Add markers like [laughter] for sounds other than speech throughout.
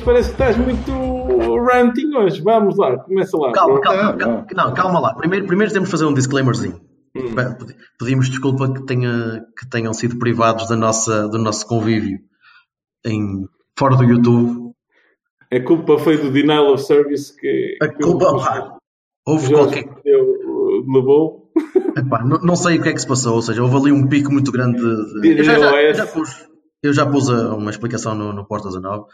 Parece que estás muito ranting hoje. Vamos lá, começa lá. Calma, calma, calma, não. calma lá. Primeiro, primeiro temos de fazer um disclaimerzinho. Hum. Pedimos desculpa que, tenha, que tenham sido privados da nossa, do nosso convívio em, fora do YouTube. A culpa foi do denial of service que, A que culpa, pá, houve Jorge qualquer. deu, uh, levou. Epá, não, não sei o que é que se passou, ou seja, houve ali um pico muito grande. De, de- eu, já, já- eu já pus, eu já pus uma explicação no, no Porta 19,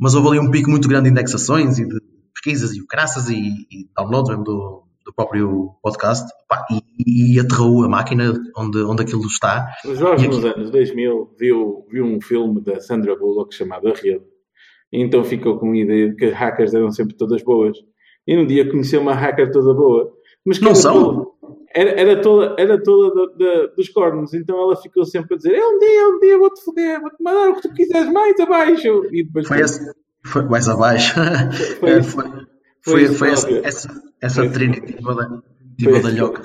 mas houve ali um pico muito grande de indexações e de pesquisas e o e, e downloads mesmo do, do próprio podcast Epá, e, e aterrou a máquina onde, onde aquilo está. O Jorge, aqui- nos anos 2000, viu, viu um filme da Sandra Bullock chamado A Rede. E então ficou com a ideia de que hackers eram sempre todas boas. E um dia conheceu uma hacker toda boa. Mas que Não são. toda- era, era toda, era toda da- da- dos cornos. Então ela ficou sempre a dizer: É um dia, um dia vou-te foder, vou-te mandar o que tu quiseres mais abaixo. E depois Foi esse, foi mais abaixo. Foi- [laughs] É, foi, foi foi, essa, essa, essa Trinity de bada- de badalhoca.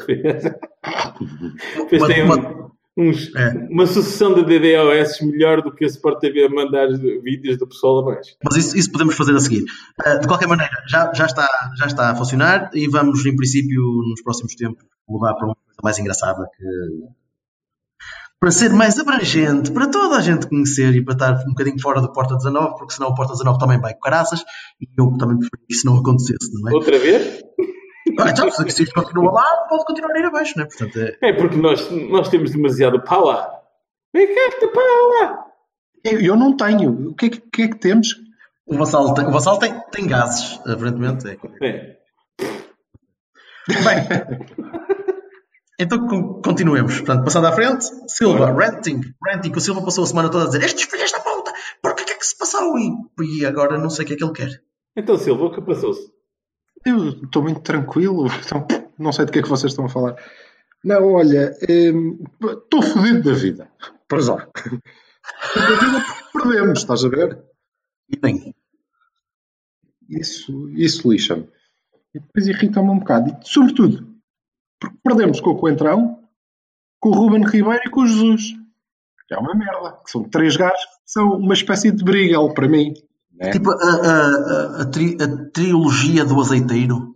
Uma- um- uma- uns- É. uma sucessão de DDoS melhor do que a Sport TV a mandar vídeos do pessoal abaixo. Mas isso, isso podemos fazer a seguir. Uh, de qualquer maneira, já, já, está, já está a funcionar e vamos, em princípio, nos próximos tempos, mudar para uma coisa mais engraçada que. Para ser mais abrangente, para toda a gente conhecer e para estar um bocadinho fora do Porta 19, porque senão o Porta 19 também vai com caraças e eu também preferia que isso não acontecesse, não é? Outra vez? Ah, então, se se isto continua lá, pode continuar a ir abaixo, não é? Portanto, é, É porque nós, nós temos demasiado power. Vem cá, power. Eu, eu não tenho. O que é que, que, é que temos? o Vassal, tem, o Vassal tem, tem gases, aparentemente. É. É. Bem, então con- continuemos. Portanto, passando à frente, Silva, ranting, ranting, que o Silva passou a semana toda a dizer estes filhos da puta, por que é que se passou? E, e agora não sei o que é que ele quer. Então, Silva, o que passou-se? Eu estou muito tranquilo. Então, não sei do que é que vocês estão a falar. Não, olha, hum, estou fodido da vida. Para já. Da vida porque perdemos, estás a ver? E bem, Isso, isso lixa-me. E depois irrita-me um bocado. E, sobretudo, porque perdemos com o Coentrão, com o Ruben Ribeiro e com o Jesus. Que é uma merda. Que são três gajos que são uma espécie de Brigel para mim. Né? tipo a, a, a, a, tri- a trilogia do azeiteiro.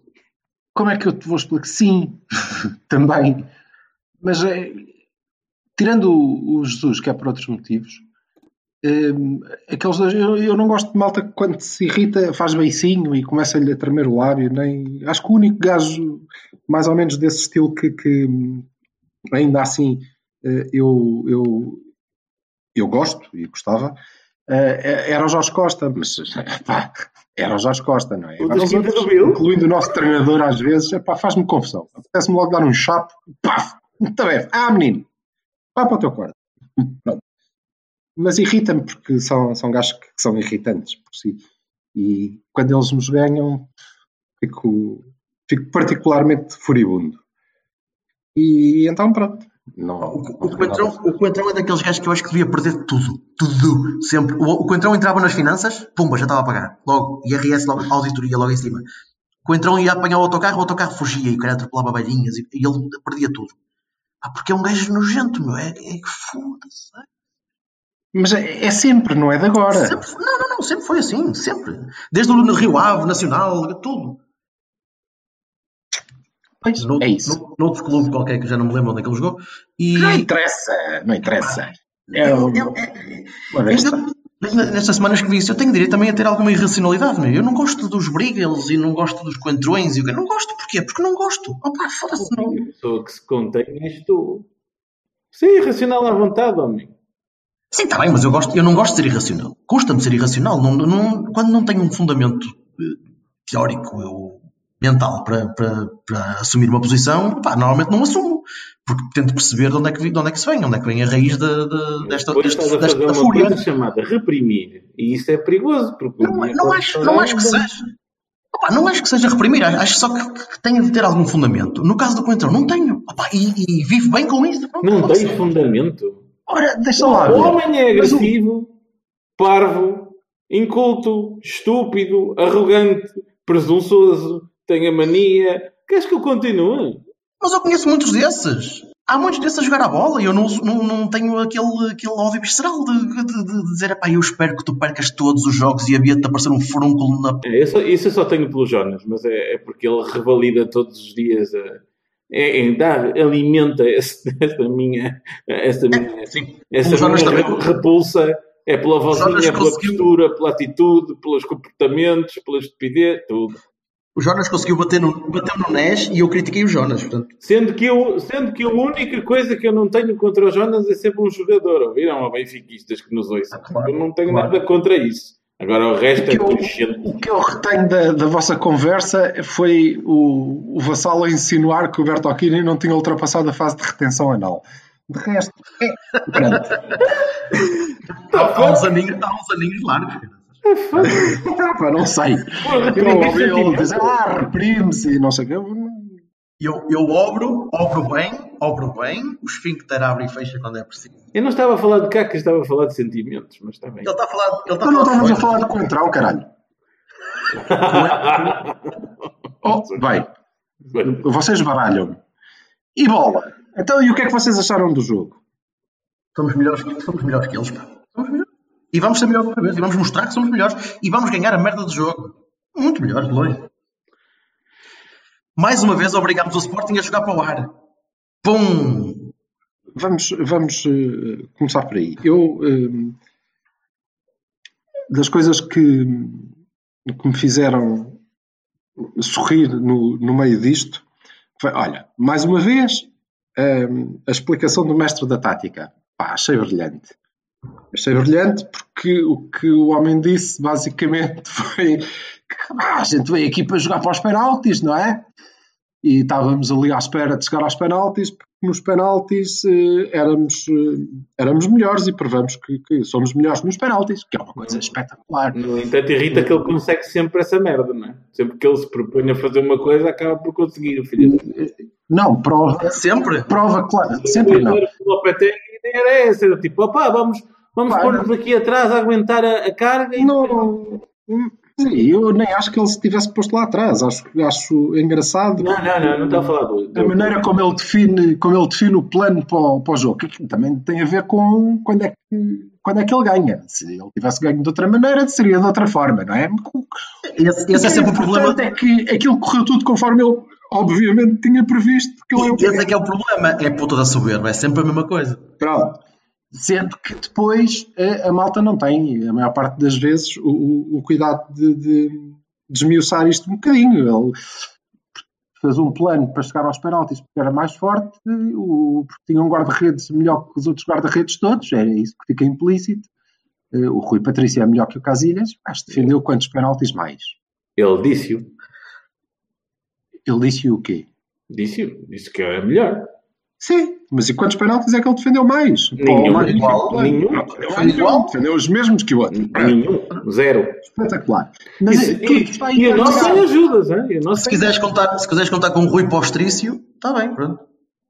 Como é que eu te vou explicar? Sim, [laughs] também. Mas é, tirando o, o Jesus, que é por outros motivos, hum, aqueles dois, eu, eu não gosto de malta que quando se irrita faz beicinho e começa-lhe a tremer o lábio. Nem, acho que o único gajo mais ou menos desse estilo que, que, ainda assim eh, eu, eu, eu gosto e gostava era o Jorge Costa, mas [laughs] pá, era o Jorge Costa, não é? O outros, incluindo o nosso treinador às vezes, faz-me confusão. Apetece-me logo dar um chapo, muito bem, ah menino, vá para o teu quarto. Pronto. Mas irrita-me porque são, são gajos que são irritantes por si. E quando eles nos ganham, fico, fico particularmente furibundo. E então pronto. Não, O, o, Coentrão, o Coentrão é daqueles gajos que eu acho que devia perder tudo. Tudo. Sempre. O, o Coentrão entrava nas finanças, pumba, já estava a pagar. Logo. IRS, logo, auditoria logo em cima. O Coentrão ia apanhar o autocarro, o autocarro fugia e o cara atropelava velhinhas e, e ele perdia tudo. Ah, porque é um gajo nojento, meu. É, é que foda-se. Mas é, é sempre, não é de agora. Sempre, não, não, não, sempre foi assim, sempre. Desde o Rio Ave, Nacional, tudo. Pois, No, é isso. no, noutro clube qualquer que já não me lembro onde é que ele jogou. E. Não interessa, não interessa. É Eu- eu- é- mas nestas semanas que vi isso, eu tenho direito também a ter alguma irracionalidade, meu. Eu não gosto dos Brigels e não gosto dos Coentrões e o que. Não gosto, porquê? Porque não gosto. Opa, foda-se, não. A pessoa que se contém és tu. Sim, racional à vontade, homem. Sim, está bem, mas eu, gosto, eu não gosto de ser irracional. Custa-me ser irracional. Não, não- quando não tenho um fundamento eh, teórico ou mental para, para, para assumir uma posição, pá, normalmente não assumo. porque tento perceber de onde é que, de onde é que se vem, onde é que vem a raiz de, de, desta, Depois deste, estás a desta uma fúria. coisa chamada reprimir. E isso é perigoso, porque Não, dia não acho, não acho que seja. Opa, não acho que seja reprimir, acho só que, que tenha de ter algum fundamento. No caso do Coentrão, não tenho. Opa, e, e vivo bem com isso. Não pode tem ser. fundamento. Ora, deixa lá O homem é agressivo, parvo, inculto, estúpido, arrogante, presunçoso, tem a mania. Queres que eu continue? Mas eu conheço muitos desses. Há muitos desses a jogar a bola e eu não, não, não tenho aquele, aquele ódio visceral de, de, de dizer, epá, eu espero que tu percas todos os jogos e havia-te aparecer um furúnculo na... É, eu só- isso eu só tenho pelo Jonas, mas é, é porque ele revalida todos os dias. a- é, é, dá, alimenta esse, [laughs] essa minha, essa minha, Sim, essa minha também. repulsa. É pela vozinha, pela postura, pela atitude, pelos comportamentos, pela estupidez, tudo. O Jonas conseguiu bater no, bater no NES e eu critiquei o Jonas, portanto. Sendo que, eu, sendo que a única coisa que eu não tenho contra o Jonas é ser bom jogador. Ouviram a benfiquistas que nos ouçam? Claro, eu não tenho claro. nada contra isso. Agora o resto é que eu-. O que eu retenho da, da vossa conversa foi o, o Vassalo a insinuar que o Bertolini não tinha ultrapassado a fase de retenção anal. De resto, é. Pronto. Há, há uns aninhos, há uns aninhos largos. Pá, [laughs] não sei. Eu ouvi ele dizer, ah, reprime-se e não sei o quê. Eu, eu obro, obro bem, obro bem, o esfíncter abre e fecha quando é preciso. Eu não estava a falar de cacas, estava a falar de sentimentos, mas está bem. Ele está a falar, ele está não a estavas a falar de Coentrão, caralho. [laughs] Oh, bem, vocês baralham. E bola? Então, e o que é que vocês acharam do jogo? Somos melhores, que- somos melhores que eles, pá. E vamos ser melhores outra vez. E vamos mostrar que somos melhores. E vamos ganhar a merda do jogo. Muito melhores, de longe. Mais uma vez obrigámos o Sporting a jogar para o ar. Pum! Vamos, vamos eh, começar por aí. Eu, eh, das coisas que, que me fizeram sorrir no, no meio disto, foi, olha, mais uma vez, eh, a explicação do mestre da tática. Pá, achei brilhante. Achei brilhante porque o que o homem disse, basicamente, [laughs] foi que ah, a gente veio aqui para jogar para os penaltis, não é? e estávamos ali à espera de chegar aos penaltis, porque nos penaltis eh, éramos, eh, éramos melhores e provamos que, que somos melhores nos penaltis, que é uma coisa espetacular. no entanto, irrita que ele consegue sempre essa merda, não é? Sempre que ele se propõe a fazer uma coisa, acaba por conseguir, filho. Não, prova, Sempre. prova claro, sempre não. O era essa, era tipo, opá, vamos, vamos pôr-nos aqui atrás a aguentar a, a carga e Não, sim, eu nem acho que ele se tivesse posto lá atrás, acho, acho engraçado Não, não, não, não está a falar do. a maneira como ele define, como ele define o plano para o, para o jogo, que também tem a ver com quando é que, quando é que ele ganha. Se ele tivesse ganho de outra maneira, seria de outra forma, não é? Esse, esse é sempre o problema. é que aquilo correu tudo conforme ele, obviamente, tinha previsto. Porque ele é Esse é que é o problema. É a puta da soberba. É sempre a mesma coisa. Pronto. Sendo que depois a, a malta não tem, a maior parte das vezes, o, o- o cuidado de, de desmiuçar isto um bocadinho. Ele fez um plano para chegar aos penaltis porque era mais forte, o, porque tinha um guarda-redes melhor que os outros guarda-redes todos, é isso que fica implícito. Eh, O Rui Patrício é melhor que o Casilhas, mas defendeu quantos penaltis mais? Ele disse-o. Ele disse o quê? Disse-o. Disse que era melhor. Sim, mas e quantos penaltis é que ele defendeu mais? Nenhum. Mais Igual. Nenhum. Não, defendeu nenhum, defendeu os mesmos que o outro. Nenhum. Zero. Espetacular. Mas Isso- é, tudo está e, e a nossa interligado. ajudas, hein? E nossa Se quiseres contar, se quiseres contar com o Rui Postrício, está bem, pronto.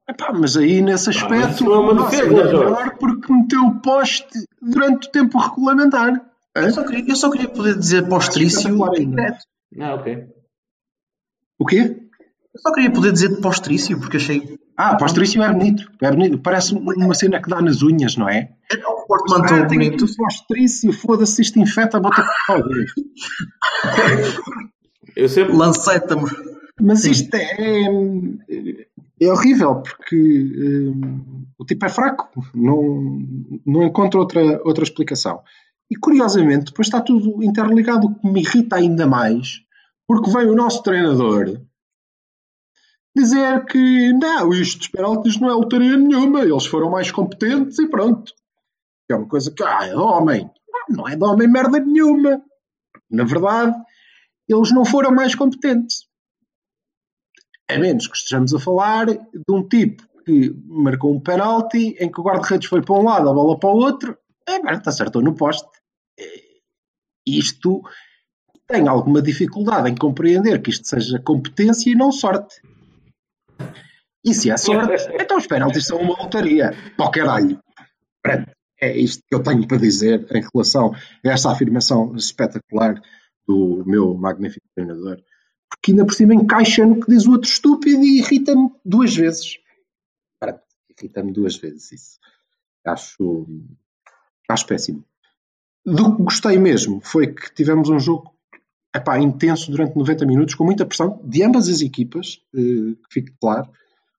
Epá, mas aí nesse mas aspecto isso não é nossa, defesa, é melhor porque meteu o poste durante o tempo regulamentar. Eu só queria, eu só queria poder dizer Postrício. Ah, ok. O quê? Eu só queria poder dizer Postrício, porque achei. Ah, postrício é bonito. É bonito. Parece uma cena que dá nas unhas, não é? É um portmanteau Ah, bonito. o postrício, foda-se, isto infeta, bota por. [laughs] Eu sempre. Lanceta-me. Mas isto é, é horrível porque hum, o tipo é fraco, não, não encontro outra, outra explicação. E curiosamente, depois está tudo interligado, o que me irrita ainda mais, porque vem o nosso treinador dizer que não, isto dos penaltis não é lotaria nenhuma, eles foram mais competentes e pronto. É uma coisa que, ah, é de homem. Não, não é de homem merda nenhuma. Na verdade, eles não foram mais competentes. A menos que estejamos a falar de um tipo que marcou um penalti em que o guarda-redes foi para um lado, a bola para o outro, é, Berta acertou no poste. Isto tem alguma dificuldade em compreender que isto seja competência e não sorte. E se é sorte, [laughs] então os penaltis são uma lotaria. O caralho. Pronto. É isto que eu tenho para dizer em relação a esta afirmação espetacular do meu magnífico treinador. Porque ainda por cima encaixa no que diz o outro estúpido e irrita-me duas vezes. Pronto, irrita-me duas vezes isso. Acho, acho péssimo. Do que gostei mesmo foi que tivemos um jogo epá, intenso durante 90 minutos, com muita pressão de ambas as equipas, eh, que fique claro,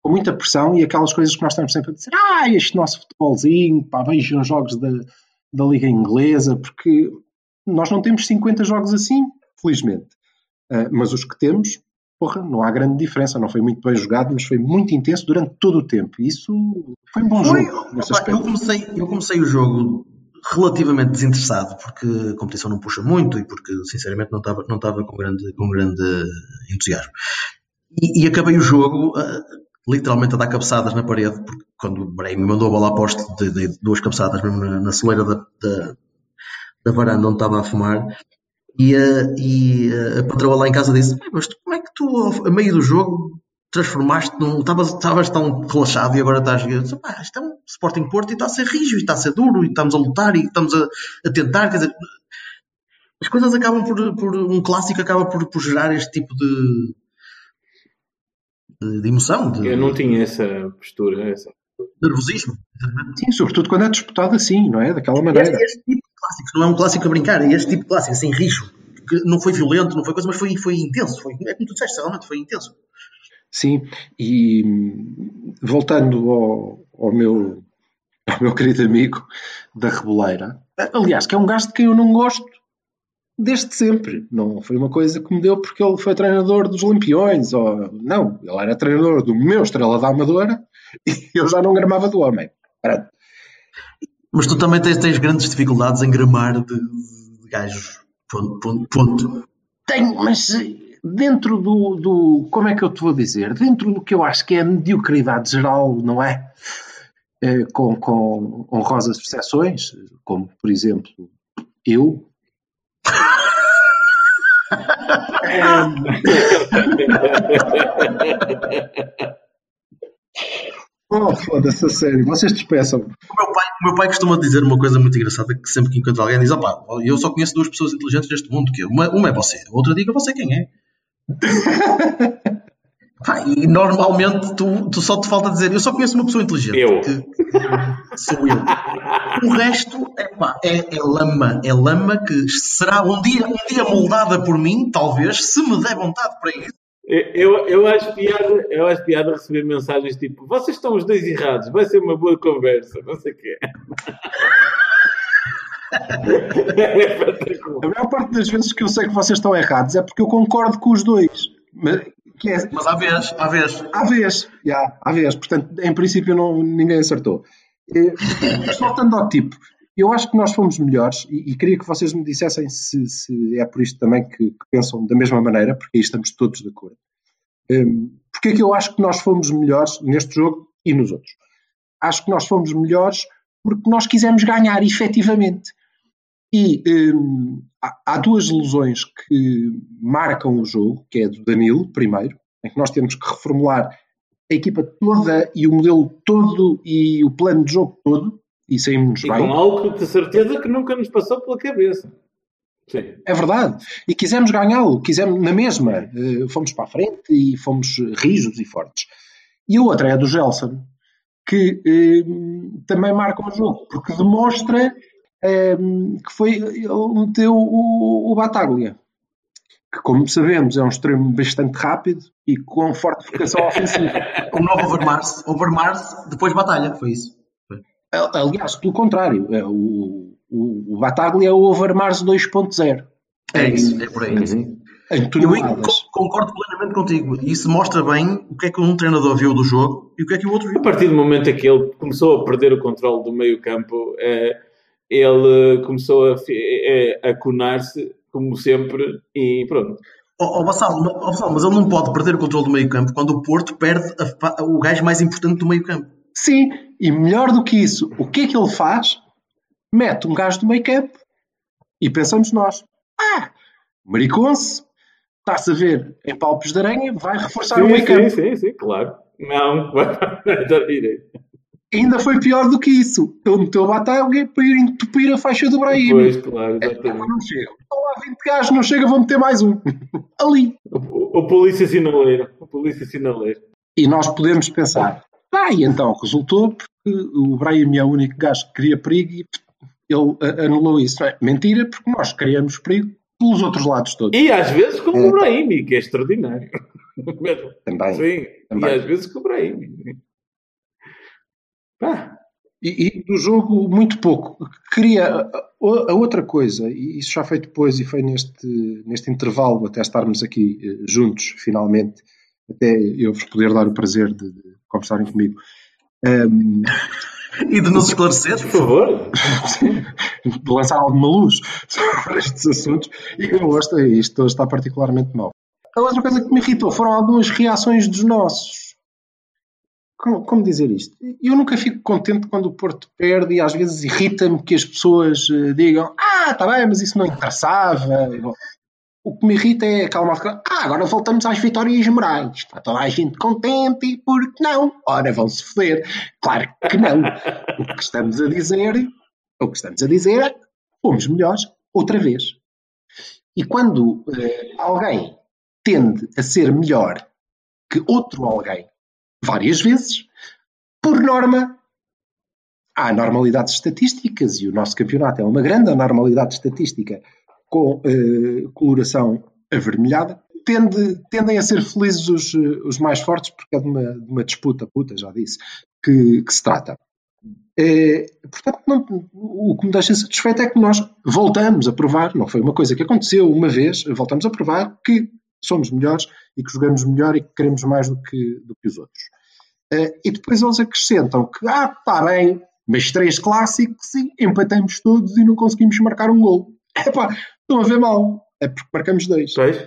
com muita pressão e aquelas coisas que nós estamos sempre a dizer, ah, este nosso futebolzinho, pá, vejam jogos da, da Liga Inglesa, porque nós não temos 50 jogos assim, felizmente. Uh, mas os que temos, porra, não há grande diferença. Não foi muito bem jogado, mas foi muito intenso durante todo o tempo. E isso foi um bom foi, jogo. Opa, eu, comecei, eu comecei o jogo relativamente desinteressado, porque a competição não puxa muito e porque, sinceramente, não estava, não com, grande, com grande entusiasmo. E, e acabei o jogo uh, literalmente a dar cabeçadas na parede, porque quando o Brahim me mandou a bola a poste, dei duas cabeçadas mesmo na, na soleira da, da, da, varanda onde estava a fumar. E, uh, e a patroa lá em casa disse: Mas como é que tu, a meio do jogo, transformaste num. Estavas tão relaxado e agora estás. Isto é um Sporting Porto e está a ser rijo, e está a ser duro, e estamos a lutar, e estamos a, a tentar. Quer dizer, as coisas acabam por, por. Um clássico acaba por, por gerar este tipo de. De, de emoção. De, Eu não tinha essa postura, essa. Nervosismo. Sim, sobretudo quando é disputado assim, não é? Daquela maneira. Este, este tipo de clássicos, não é um clássico a brincar, é este tipo de clássico, assim, rijo. Que não foi violento, não foi coisa, mas foi, foi intenso. Foi, é como tu disseste, realmente foi intenso. Sim, e voltando ao, ao, meu, ao meu querido amigo da Reboleira, aliás, que é um gajo de quem eu não gosto desde sempre. Não foi uma coisa que me deu porque ele foi treinador dos Lampiões, ou não, ele era treinador do meu Estrela da Amadora [laughs] e eu já não gramava do homem. Pronto. Mas tu também tens, tens grandes dificuldades em gramar de, de gajos. Ponto, ponto, ponto. Tenho, mas dentro do, do, Como é que eu te vou dizer? Dentro do que eu acho que é a mediocridade geral, não é? é com, com honrosas exceções, como por exemplo eu. [laughs] Oh, foda-se, a sério, vocês despeçam. O meu, pai, o meu pai costuma dizer uma coisa muito engraçada: que sempre que encontra alguém diz: opá, eu só conheço duas pessoas inteligentes neste mundo, que uma, uma é você, a outra diga você quem é. [laughs] e normalmente tu, tu, só te falta dizer: eu só conheço uma pessoa inteligente. Eu. Que, sou eu. O resto epá, é, é lama, é lama que será um dia, um dia moldada por mim, talvez, se me der vontade para isso eu, eu, acho piada, eu acho piada receber mensagens tipo vocês estão os dois errados, vai ser uma boa conversa, não sei o quê. [laughs] a maior parte das vezes que eu sei que vocês estão errados é porque eu concordo com os dois. Mas, que é, mas há vez, há vez. Há vez, yeah, há vez. Portanto, em princípio não, ninguém acertou. Mas voltando ao tipo, eu acho que nós fomos melhores e, e queria que vocês me dissessem se, se é por isto também que, que, pensam da mesma maneira, porque aí estamos todos de acordo. Um, porque é que eu acho que nós fomos melhores neste jogo e nos outros? Acho que nós fomos melhores porque nós quisemos ganhar efetivamente. E um, há, duas lesões que marcam o jogo, que é do Danilo, primeiro, em que nós temos que reformular a equipa toda e o modelo todo e o plano de jogo todo, e saímos bem. com algo de certeza que nunca nos passou pela cabeça. Sim. É verdade. E quisemos ganhá-lo, quisemos na mesma. Uh, fomos para a frente e fomos rijos e fortes. E a outra é a do Gelson, que uh, também marca o jogo, porque demonstra que foi. Ele meteu o, o Bataglia, que, como sabemos, é um extremo bastante rápido e com forte vocação ofensiva. o [laughs] novo Overmars, Overmars depois batalha, foi isso. Aliás, pelo contrário, é o, o, o Bataglia é o Overmars 2.0. É, é isso, é por aí. Uhum. Eu concordo plenamente contigo. Isso mostra bem o que é que um treinador viu do jogo e o que é que o outro viu. A partir do momento em que ele começou a perder o controle do meio campo, é, ele começou a, é, a conar-se, como sempre, e pronto. Ó, ó, Vassal, ma- ó, Vassal, mas ele não pode perder o controle do meio campo quando o Porto perde a o gajo mais importante do meio campo. Sim, e melhor do que isso, o que é que ele faz? Mete um gajo do meio campo e pensamos nós: ah, Mariconce, está-se a ver em palpos de aranha, vai reforçar o Sim, meio sim, campo. sim, sim, claro. Não, [laughs] vai para a direita. Ainda foi pior do que isso. Ele meteu o Bataglia para ir entupir a faixa do Brahim. Pois, claro, Epá, exatamente. não chega. Estão lá 20 gajos, não chega, vou meter mais um. [laughs] Ali. O, o, polícia sinaleiro. O polícia sinaleiro. E nós podemos pensar, ah, e então resultou porque o Brahim é o único gajo que cria perigo e ele a- anulou isso. É? Mentira, porque nós criamos perigo pelos outros lados todos. E às vezes com o Brahimi, que é extraordinário. [laughs] Também. Sim, Também. e às vezes com o Brahimi. Pá, E, e do jogo, muito pouco. Queria a, a outra coisa, e isso já foi depois e foi neste, neste intervalo, até estarmos aqui eh, juntos, finalmente, até eu vos poder dar o prazer de, de conversarem comigo. Ahm, [laughs] E de nos esclarecer, por favor. [laughs] de lançar alguma luz sobre estes assuntos e eu gosto, isto está particularmente mal. A outra coisa que me irritou foram algumas reações dos nossos. Como, como dizer isto? Eu nunca fico contente quando o Porto perde e às vezes irrita-me que as pessoas eh, digam ah, está bem, mas isso não interessava. O que me irrita é aquela malta ah, agora voltamos às vitórias morais. Está toda a gente contente e por que não? Ora, vão-se foder. Claro que não. O que estamos a dizer, o que estamos a dizer é fomos melhores outra vez. E quando eh, alguém tende a ser melhor que outro alguém várias vezes, por norma, há normalidades estatísticas e o nosso campeonato é uma grande anormalidade estatística com eh, coloração avermelhada. Tende- tendem a ser felizes os, eh, os mais fortes porque é de uma, de uma disputa, puta, já disse, que, que se trata. Eh, portanto, não- o que me deixa satisfeito é que nós voltamos a provar, não foi uma coisa que aconteceu uma vez, voltamos a provar que somos melhores e que jogamos melhor e que queremos mais do que, do que os outros. Eh, e depois eles acrescentam que, ah, está bem, mas três clássicos e empatamos todos e não conseguimos marcar um gol. [laughs] Epá, estão a ver mal. É porque marcamos dois. Pois.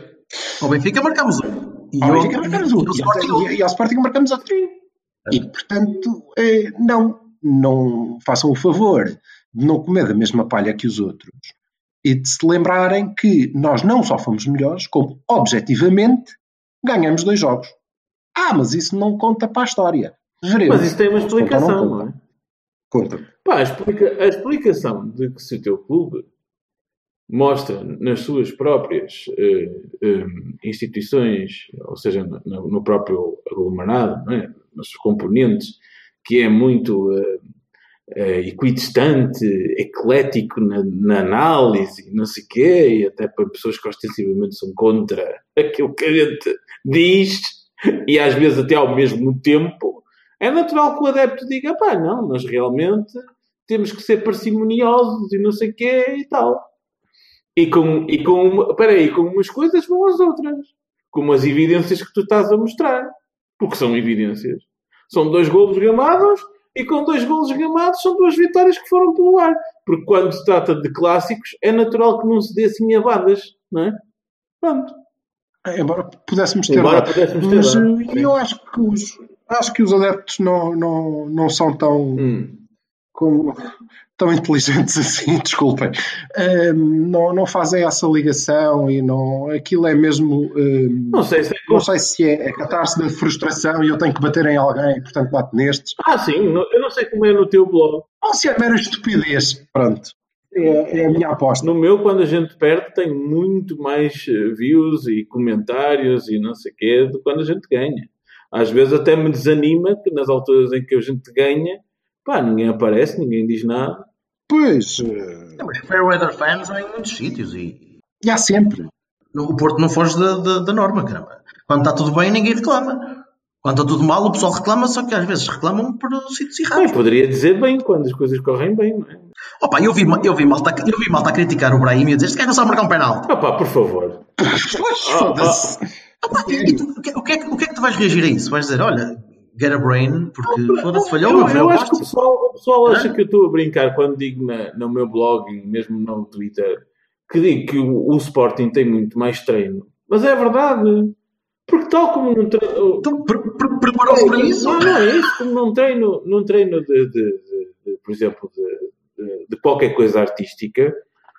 ao Benfica marcamos um. E Ao Benfica marcamos um. e ao Sporting E, ao- ao Sporting marcamos outro. E, portanto, eh, não, não façam o favor de não comer da mesma palha que os outros e de se lembrarem que nós não só fomos melhores, como, objetivamente, ganhamos dois jogos. Ah, mas isso não conta para a história. Veremos. Mas isso tem uma explicação, conta. não é? Conta. Pá, a, explica- a explicação de que se o teu clube mostra nas suas próprias eh, eh, instituições, ou seja, no, no- próprio aglomerado, não é? nos seus componentes, que é muito eh, equidistante, eclético na, na análise, não sei o quê, e até para pessoas que ostensivamente são contra aquilo que a gente diz, e às vezes até ao mesmo tempo, é natural que o adepto diga, pá, não, nós realmente temos que ser parcimoniosos e não sei o quê e tal. E com, e com, peraí, com umas coisas vão as outras. Como as evidências que tu estás a mostrar. Porque são evidências. São dois golos gamados e com dois golos gamados são duas vitórias que foram pelo ar. Porque quando se trata de clássicos é natural que não se dê assim abadas, não é? Pronto. Embora pudéssemos ter Embora lá. pudéssemos ter Mas lá. eh, eu acho que os, acho que os adeptos não, não, não são tão, Hum. como- tão inteligentes [laughs] assim, desculpem. Ahm, não, não fazem essa ligação e não, aquilo é mesmo. ahm, Não sei se é não sei se é, é catar-se da frustração e eu tenho que bater em alguém, portanto bato nestes. Ah, sim, eu não sei como é no teu blog. Ou se é mera estupidez. Pronto. É, é a minha aposta. No meu, quando a gente perde, tem muito mais eh, views e comentários e não sei o quê do que quando a gente ganha. Às vezes até me desanima que nas alturas em que a gente ganha, pá, ninguém aparece, ninguém diz nada. Pois, eh, Não, mas Fairweather fans há em muitos sítios e e há sempre. o Porto não foge da, da, da norma, caramba. Quando está tudo bem, ninguém reclama. Quando está tudo mal, o pessoal reclama, só que às vezes reclamam por sítios Bem, errados. poderia dizer bem quando as coisas correm bem, não é? Opa, eu vi, eu, vi malta, eu vi malta a criticar o Brahim e a dizer este gajo não sabe marcar um penalti. Pá, por favor. Foda-se. Opa, e tu, o, que, o, que é, que- o que é que tu vais reagir a isso? Vais dizer, olha, get a brain, porque foda-se, falhou, Eu, meu eu eu acho que o pessoal, o pessoal acha que eu estou a brincar quando digo na- no meu blog e mesmo no Twitter que digo que o, o Sporting tem muito mais treino Mas é verdade. Porque tal como num treino. Então, pre- pre- preparou-se para isso? Não, não é isso. Como num treino, num treino de, de- de- de, por exemplo, de, qualquer coisa artística,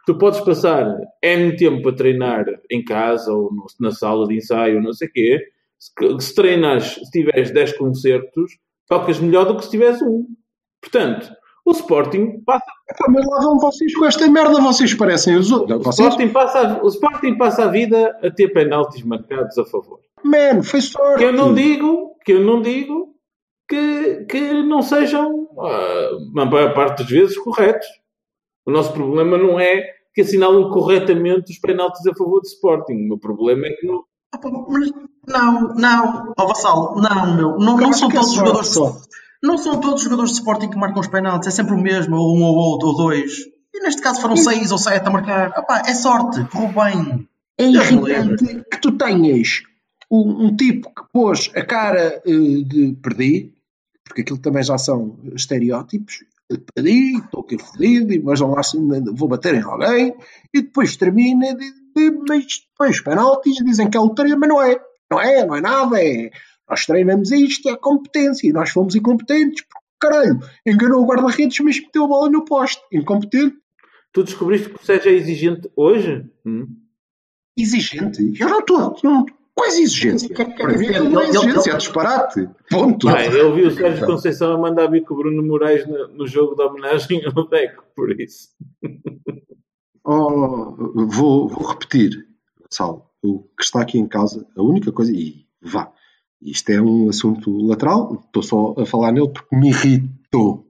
tu podes passar N tempo a treinar em casa ou no- na sala de ensaio, não sei o quê. Se, se treinas, se tiveres 10 concertos, tocas melhor do que se tiveres um. Portanto, o Sporting passa Pá, Mas lá vão vocês com esta merda, vocês parecem os outros. O Vocês, Sporting, passa a, o Sporting passa a vida a ter penaltis marcados a favor. Man, foi sorte. Que eu não digo, que eu não digo que, que não sejam, ah, a maior parte das vezes, corretos. O nosso problema não é que assinalam corretamente os penaltis a favor do Sporting. O meu problema é que não. Ah, Não, não, ó Vassal, não, meu. Não, não Claro são é todos jogadores. sorte. Não são todos os jogadores de Sporting que marcam os penaltis, é sempre o mesmo, ou um ou outro, ou dois. E neste caso foram seis ou sete a marcar. Ah, pá, é sorte, correu bem. É me irritante que tu tenhas um, um tipo que pôs a cara eh, de perdi, porque aquilo também já são estereótipos. Perdi, estou aqui fodido, mas não se- vou bater em alguém, e depois termina, de, de- mas depois penaltis dizem que é lotaria, mas não é. Não é, não é nada, é. Nós treinamos isto, é competência, e nós fomos incompetentes, porque caralho, enganou o guarda-redes, mas meteu a bola no poste. Incompetente, Tu descobriste que o Sérgio é exigente hoje? Hum? exigente. Eu não estou. Não, quase exigência. Que- que- Para mim, não é ele- exigência, é disparate. Ponto. Bem, eu vi o Sérgio Conceição a mandar bico o Bruno Moraes no, no jogo de homenagem ao Deco, por isso. Oh, vou, vou repetir, Sal, o que está aqui em causa, a única coisa, e vá, isto é um assunto lateral, estou só a falar nele porque me irritou.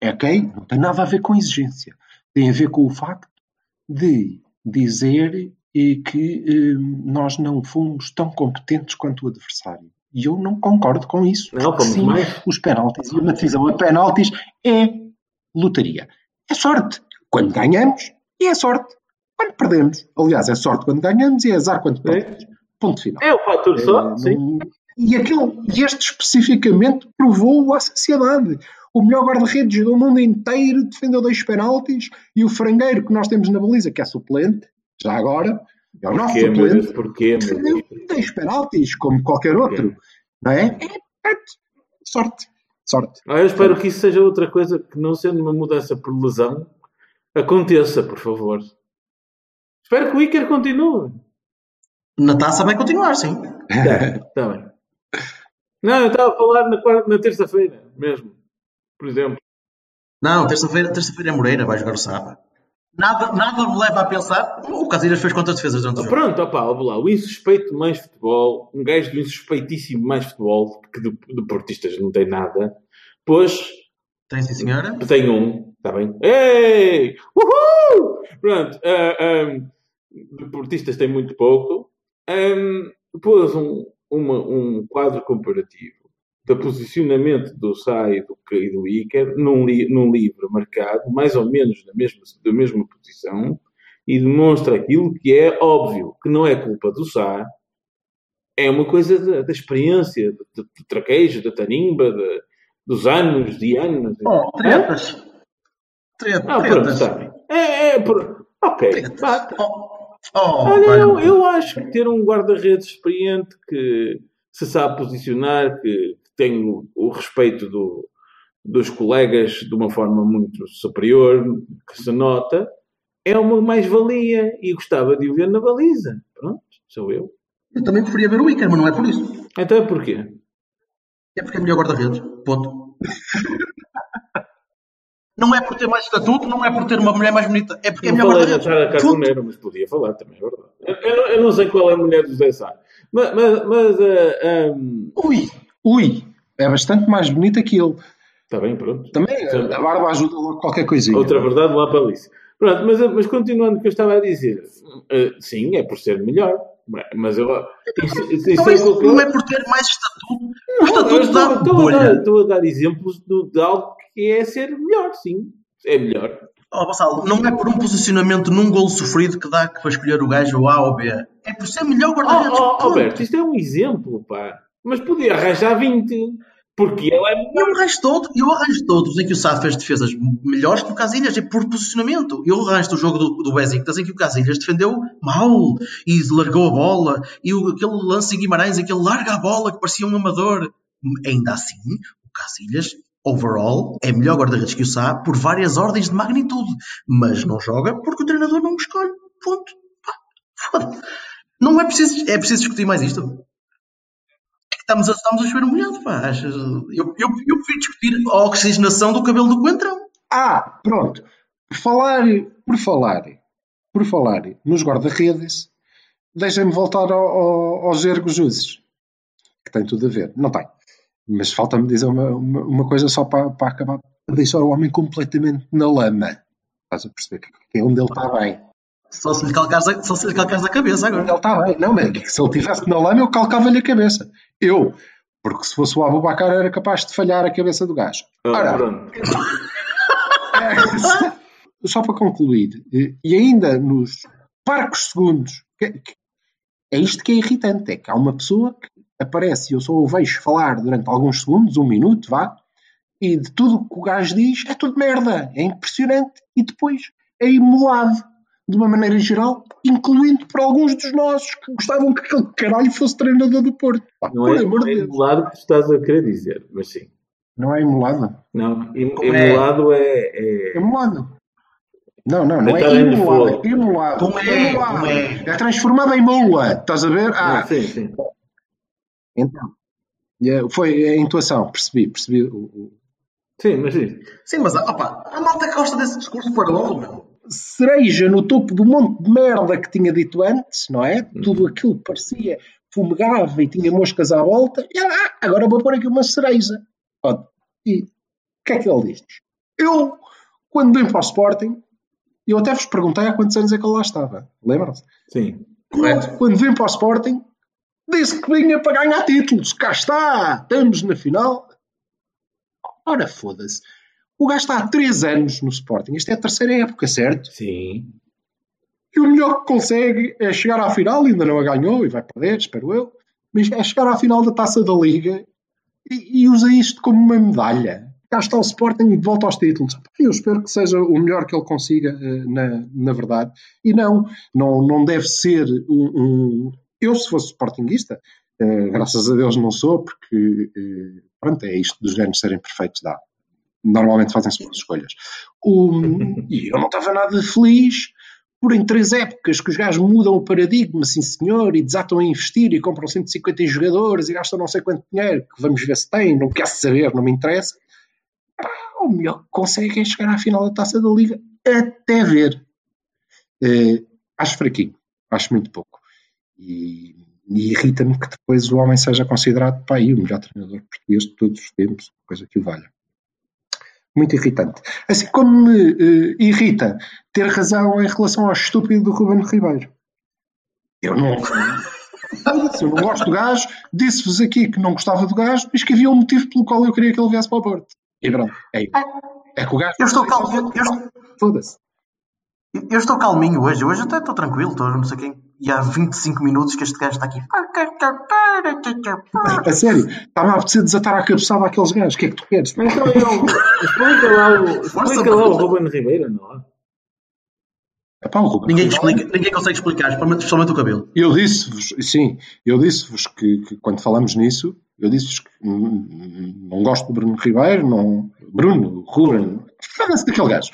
É ok? Não tem nada a ver com exigência. Tem a ver com o facto de dizer eh, que eh, nós não fomos tão competentes quanto o adversário. E eu não concordo com isso. Não, porque sim, mais. os penaltis e uma decisão a penaltis é lotaria. É sorte quando ganhamos e é sorte quando perdemos. Aliás, é sorte quando ganhamos e é azar quando perdemos. Ponto final. É o fator só, É, sim. não- E, aquele, e este especificamente provou à sociedade. O melhor guarda-redes do mundo inteiro defendeu dois penaltis e o frangueiro que nós temos na baliza, que é suplente, já agora, é o nosso Porquê, Deus? Porquê, dois penaltis, como qualquer outro. Não é? É pronto. sorte. Sorte. Ah, eu espero que isso seja outra coisa que, não sendo uma mudança por lesão, aconteça, por favor. Espero que o Iker continue. Na taça vai continuar, sim. Está bem. Não, eu estava a falar na, na terça-feira mesmo. Por exemplo. Não, terça-feira terça é Moreira, vai jogar o Sapa. Nada, nada me leva a pensar. O Casilhas fez quantas defesas durante o jogo? Pronto, opá, lá. O insuspeito mais futebol, um gajo do insuspeitíssimo mais futebol, que de, de portistas não tem nada, pois Tem sim, senhora. tem um, está bem? Ei! Uhul! Pronto, ah, ah, deportistas tem muito pouco. Um, pôs um, uma- um quadro comparativo do posicionamento do Sá e do, e do Iker num, li- num livro marcado, mais ou menos na mesma, da mesma posição, e demonstra aquilo que é óbvio, que não é culpa do Sá, é uma coisa da, da experiência, do, traquejo, da tarimba, de- dos anos e anos. Oh, tretas. Treta, Ah, tretas. bem. É, é, por... ok. Tretas. Oh, oh, Olha, vai. eu, eu acho que ter um guarda-redes experiente que se sabe posicionar, que tem o, respeito do- dos colegas de uma forma muito superior, que se nota, é uma mais-valia e gostava de o ver na baliza. Pronto, sou eu. Eu também preferia ver o Iker, mas não é por isso. Então é porquê? É porque é melhor guarda-redes. Ponto. Não é por ter mais estatuto, não é por ter uma mulher mais bonita. É porque é Não melhor falei da guarda-redes. Sara Ponto. Carboneiro, mas podia falar também, é verdade. Eu, eu- eu não sei qual é a mulher do José Sá. Mas, mas, mas ah, ahm, Ui, ui, é bastante mais bonita que ele. está bem, pronto. Também a barba ajuda logo qualquer coisinha. Outra verdade lá para Alice. Pronto, mas, mas continuando o que eu estava a dizer, eh, sim, é por ser melhor, mas eu. Isso, isso, Não, é isso eu- não é por ter mais estatuto. O eu estatuto estou, dá estou a dar, estou a dar exemplos do- de algo que é ser melhor, sim. É melhor. Oh, Vassal, não é por um posicionamento num golo sofrido que dá que para escolher o gajo A ou B. É por ser melhor Oh, guarda-redes. oh, ponto. Alberto, isto é um exemplo, pá. Mas podia arranjar 20. Porque ele é E eu arranjo todo, eu arranjo todos em que o Sá fez defesas melhores que o Casilhas, é por posicionamento. Eu arranjo o jogo do, do Besiktas em que o Casilhas defendeu mal e largou a bola. E o, aquele lance em Guimarães em que ele larga a bola que parecia um amador. Ainda assim, o Casilhas, overall, é melhor guarda-redes que o Sá por várias ordens de magnitude. Mas não joga porque o treinador não o escolhe. Ponto. Pá, foda. Não é preciso, é preciso discutir mais isto. Estamos a, estamos a chover molhado, pá. Eu, eu, eu prefiro discutir a oxigenação do cabelo do coentrão. Ah, pronto. Por falar, por falar, por falar nos guarda-redes, deixem-me voltar ao, ao, ergos juízes, que tem tudo a ver. Não tem. Mas falta-me dizer uma, uma, uma coisa só para, para acabar de deixar o homem completamente na lama. Estás a perceber que é onde ele está bem. Só se lhe calcares a, só se lhe calcares a cabeça agora. ele está bem. Não, mas se ele estivesse na lama, eu calcava-lhe a cabeça. Eu. Porque se fosse o Abubacar, era capaz de falhar a cabeça do gajo. Ah, Ora, pronto. [laughs] É, só para concluir, eh, e ainda nos parcos segundos, que- que- é isto que é irritante, é que há uma pessoa que aparece e eu só o vejo falar durante alguns segundos, um minuto, vá, e de tudo o que o gajo diz é tudo merda, é impressionante, e depois é imolado de uma maneira geral, incluindo por alguns dos nossos que gostavam que aquele caralho fosse treinador do Porto. Pá, Não por é, amor não é emulado que tu estás a querer dizer, mas sim. Não é imolado? Não, em- é? emulado é. é- Emulado. Não, não, não é em emulado, é emulado. Como é? emulado. Como é? É transformado em mula, estás a ver? Ah, Ah, sim, sim. então. É, Foi a intuação, percebi, percebi. o- Sim, mas sim. Sim, mas opa, a malta gosta desse discurso paralelo, meu. Cereja no topo do monte de merda que tinha dito antes, não é? Uhum. Tudo aquilo parecia fumegava e tinha moscas à volta. E, ah, agora vou pôr aqui uma cereja. Pronto. E o que é que ele diz? Eu, quando vim para o Sporting, eu até vos perguntei há quantos anos é que ele lá estava. Lembram-se? Sim. Eu, quando vim para o Sporting, disse que vinha para ganhar títulos. Cá está, estamos na final. Ora, foda-se. O gajo está há 3 anos no Sporting. Isto é a terceira época, certo? Sim. E o melhor que consegue é chegar à final, ainda não a ganhou e vai perder, espero eu. Mas é chegar à final da taça da Liga e, e usa isto como uma medalha. Cá está o Sporting de volta aos títulos. Eu espero que seja o melhor que ele consiga, eh, na, na verdade. E não, não, não deve ser um. um- Eu, se fosse Sportingista, eh, graças a Deus não sou, porque eh, pronto, é isto dos géneros serem perfeitos, dá. Normalmente fazem-se boas escolhas. O- e eu não estava nada feliz por em três épocas que os gajos mudam o paradigma, sim senhor, e desatam a investir e compram 150 jogadores e gastam não sei quanto dinheiro, que vamos ver se tem, não quero saber, não me interessa. O melhor conseguem é chegar à final da taça da Liga até ver. Eh, acho fraquinho, acho muito pouco. E, e irrita-me que depois o homem seja considerado pá, o melhor treinador português de todos os tempos, coisa que o valha. Muito irritante. Assim como me eh, irrita ter razão em relação ao estúpido do Ruben Ribeiro. Eu não. Eu não gosto do gajo, disse-vos aqui que não gostava do gajo, mas que havia um motivo pelo qual eu queria que ele viesse para o Porto. E pronto, é isso. É que o gajo. Eu estou calmo, eu, eu- Foda-se. eu estou calminho hoje. Hoje até estou tranquilo, estou não sei quem. E há 25 minutos que este gajo está aqui. A sério, está-me a apetecer desatar a cabeçada àqueles gajos. O que é que tu queres? Mas então ele. Explica lá o, explica lá o Bruno. Ruben Ribeiro, não é? Epá, o Ruben Ninguém, explica, ninguém consegue explicar, especialmente o cabelo. Eu disse-vos, sim, eu disse-vos que, que quando falamos nisso, eu disse-vos que não gosto do Bruno Ribeiro, não, Bruno, Ruben, foda-se daquele gajo.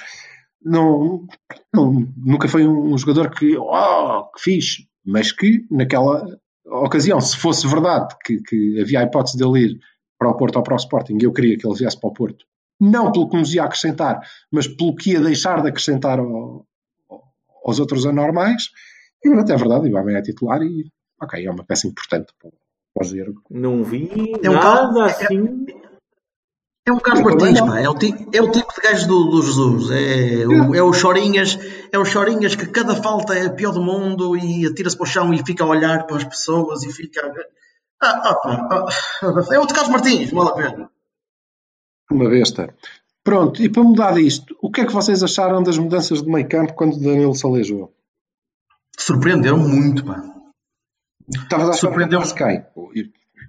Não, não, nunca foi um jogador que, oh, que fixe, mas que naquela ocasião, se fosse verdade que, que havia a hipótese dele ir para o Porto ou para o Sporting, eu queria que ele viesse para o Porto, não pelo que nos ia acrescentar, mas pelo que ia deixar de acrescentar ao- ao- aos outros anormais, e pronto, é verdade, o Ibama é titular e ok, é uma peça importante para, o Zero. Não vi É um nada cal- assim. É o Carlos Eu também Martins, pá. É o, tipo, é o tipo de gajo do, do Jesus. É o, é o Chorinhas, é o Chorinhas que cada falta é a pior do mundo e atira-se para o chão e fica a olhar para as pessoas e fica. a ver. Ah, ah, ah, é outro Carlos Martins, vale a pena. Uma besta. Pronto, e para mudar disto, o que é que vocês acharam das mudanças de meio campo quando o Danilo se aleijou? Surpreenderam muito, pá. Estava a. Surpreendeu-se quem?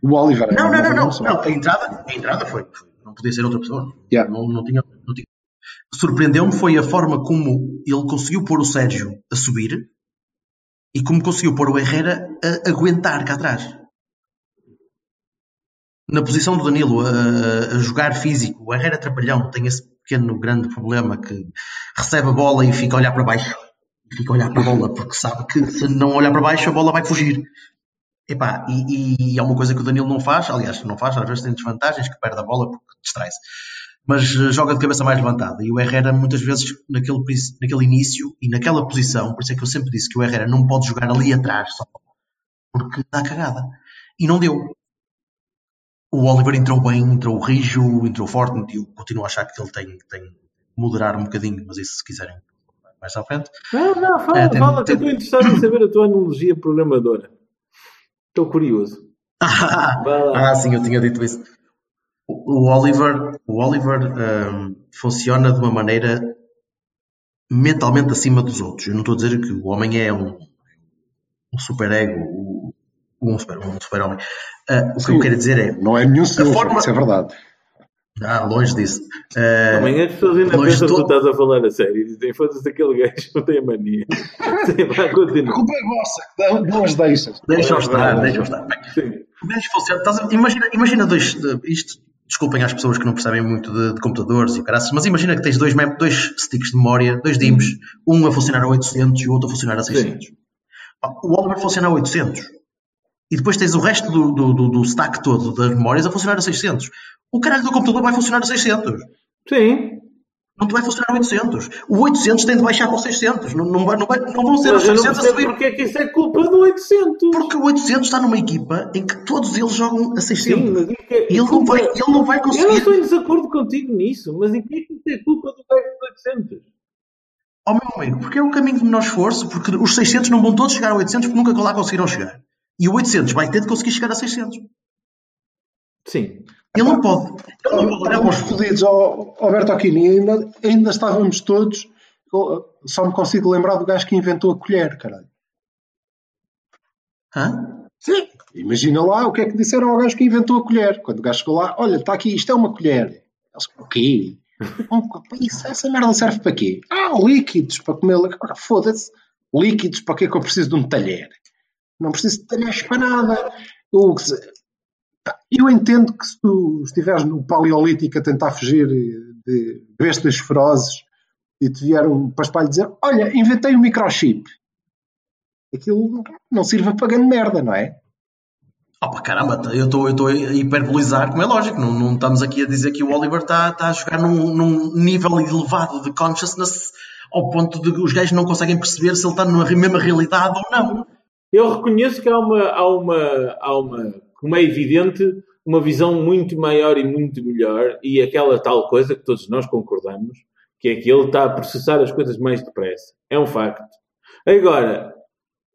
O Oliver Não, não, não, não. não a, entrada, a entrada foi, foi- Não podia ser outra pessoa. Yeah. Não, não tinha. Não tinha. Surpreendeu-me foi a forma como ele conseguiu pôr o Sérgio a subir e como conseguiu pôr o Herrera a aguentar cá atrás. Na posição do Danilo, a, a jogar físico, o Herrera trapalhão tem esse pequeno grande problema que recebe a bola e fica a olhar para baixo. Fica a olhar para a bola porque sabe que se não olhar para baixo a bola vai fugir. Epá, e, e é uma coisa que o Danilo não faz, aliás, não faz, às vezes tem desvantagens, que perde a bola porque distrai-se. Mas eh, joga de cabeça mais levantada. E o Herrera, muitas vezes, naquele, naquele início e naquela posição, por isso é que eu sempre disse que o Herrera não pode jogar ali atrás, só porque dá cagada. E não deu. O Oliver entrou bem, entrou rijo, entrou forte, e eu continuo a achar que ele tem, tem que moderar um bocadinho, mas isso se quiserem mais à frente. Não, não, fala, É, tem- fala, tem- eu estou interessado em saber a tua analogia programadora. Estou curioso. [laughs] Ah, sim, eu tinha dito isso. O, o Oliver, o Oliver hum, funciona de uma maneira mentalmente acima dos outros. Eu não estou a dizer que o homem é um, um super ego, o- um super, um super homem. Ah, o que Sim. eu quero dizer é, Não é nenhum senhor, forma- isso é verdade. Ah, longe disso. Ah, Amanhã as pessoas ainda pensam que tu estás a falar a sério e dizem: foda-se aquele gajo, não tem a mania. Sim, vai, A continua. culpa é vossa, não as deixas. Deixa-o Vai, estar, deixa-o estar. Sim. Estás a- imagina, imagina dois. Isto, desculpem às pessoas que não percebem muito de, de computadores e caraças, mas imagina que tens dois, mem- dois sticks de memória, dois DIMMs, um a funcionar a 800 e o outro a funcionar a 600. Pá, O Oliver funciona a 800. E depois tens o resto do, do, do- do stack todo das memórias a funcionar a 600. O caralho do computador vai funcionar a 600. Sim. Não te vai funcionar a 800. O 800 tem de baixar para o 600. Não, não, vai, não, vai, não vão ser os Mas eu não 600 a subir. porque é que isso é culpa do 800. Porque o 800 está numa equipa em que todos eles jogam a 600. Sim, é- ele não vai, ele não vai Eu não conseguir. estou em desacordo contigo nisso, mas em que é que isso é culpa do gajo do 800? Ó meu amigo, porque é o caminho de menor esforço, porque os 600 não vão todos chegar a 800 porque nunca lá conseguiram chegar. E o 800 vai ter de conseguir chegar a 600. Sim. Ele não pode. Ele não pode olhar para Estávamos os fodidos, Alberto Aquini, ainda, ainda estávamos todos. Só me consigo lembrar do gajo que inventou a colher, caralho. Hã? Sim. Imagina lá o que é que disseram ao gajo que inventou a colher. Quando o gajo chegou lá, olha, está aqui, isto é uma colher. Eles, o quê? [laughs] Isso, essa merda serve para quê? Ah, líquidos para comer. Foda-se. Líquidos para que é que eu preciso de um talher? Não preciso de talheres para nada. Eu, entendo que se tu estiveres no paleolítico a tentar fugir de bestas ferozes e te vier um paspalho dizer olha, inventei um microchip. Aquilo não sirva para grande merda, não é? Oh, pá, caramba, eu estou a hiperbolizar, como é lógico. Não, não estamos aqui a dizer que o Oliver está está a jogar num, num nível elevado de consciousness ao ponto de os gajos não conseguem perceber se ele está na mesma realidade ou não. Eu reconheço que há uma, há uma, há uma, como é evidente, uma visão muito maior e muito melhor e aquela tal coisa que todos nós concordamos, que é que ele está a processar as coisas mais depressa. É um facto. Agora,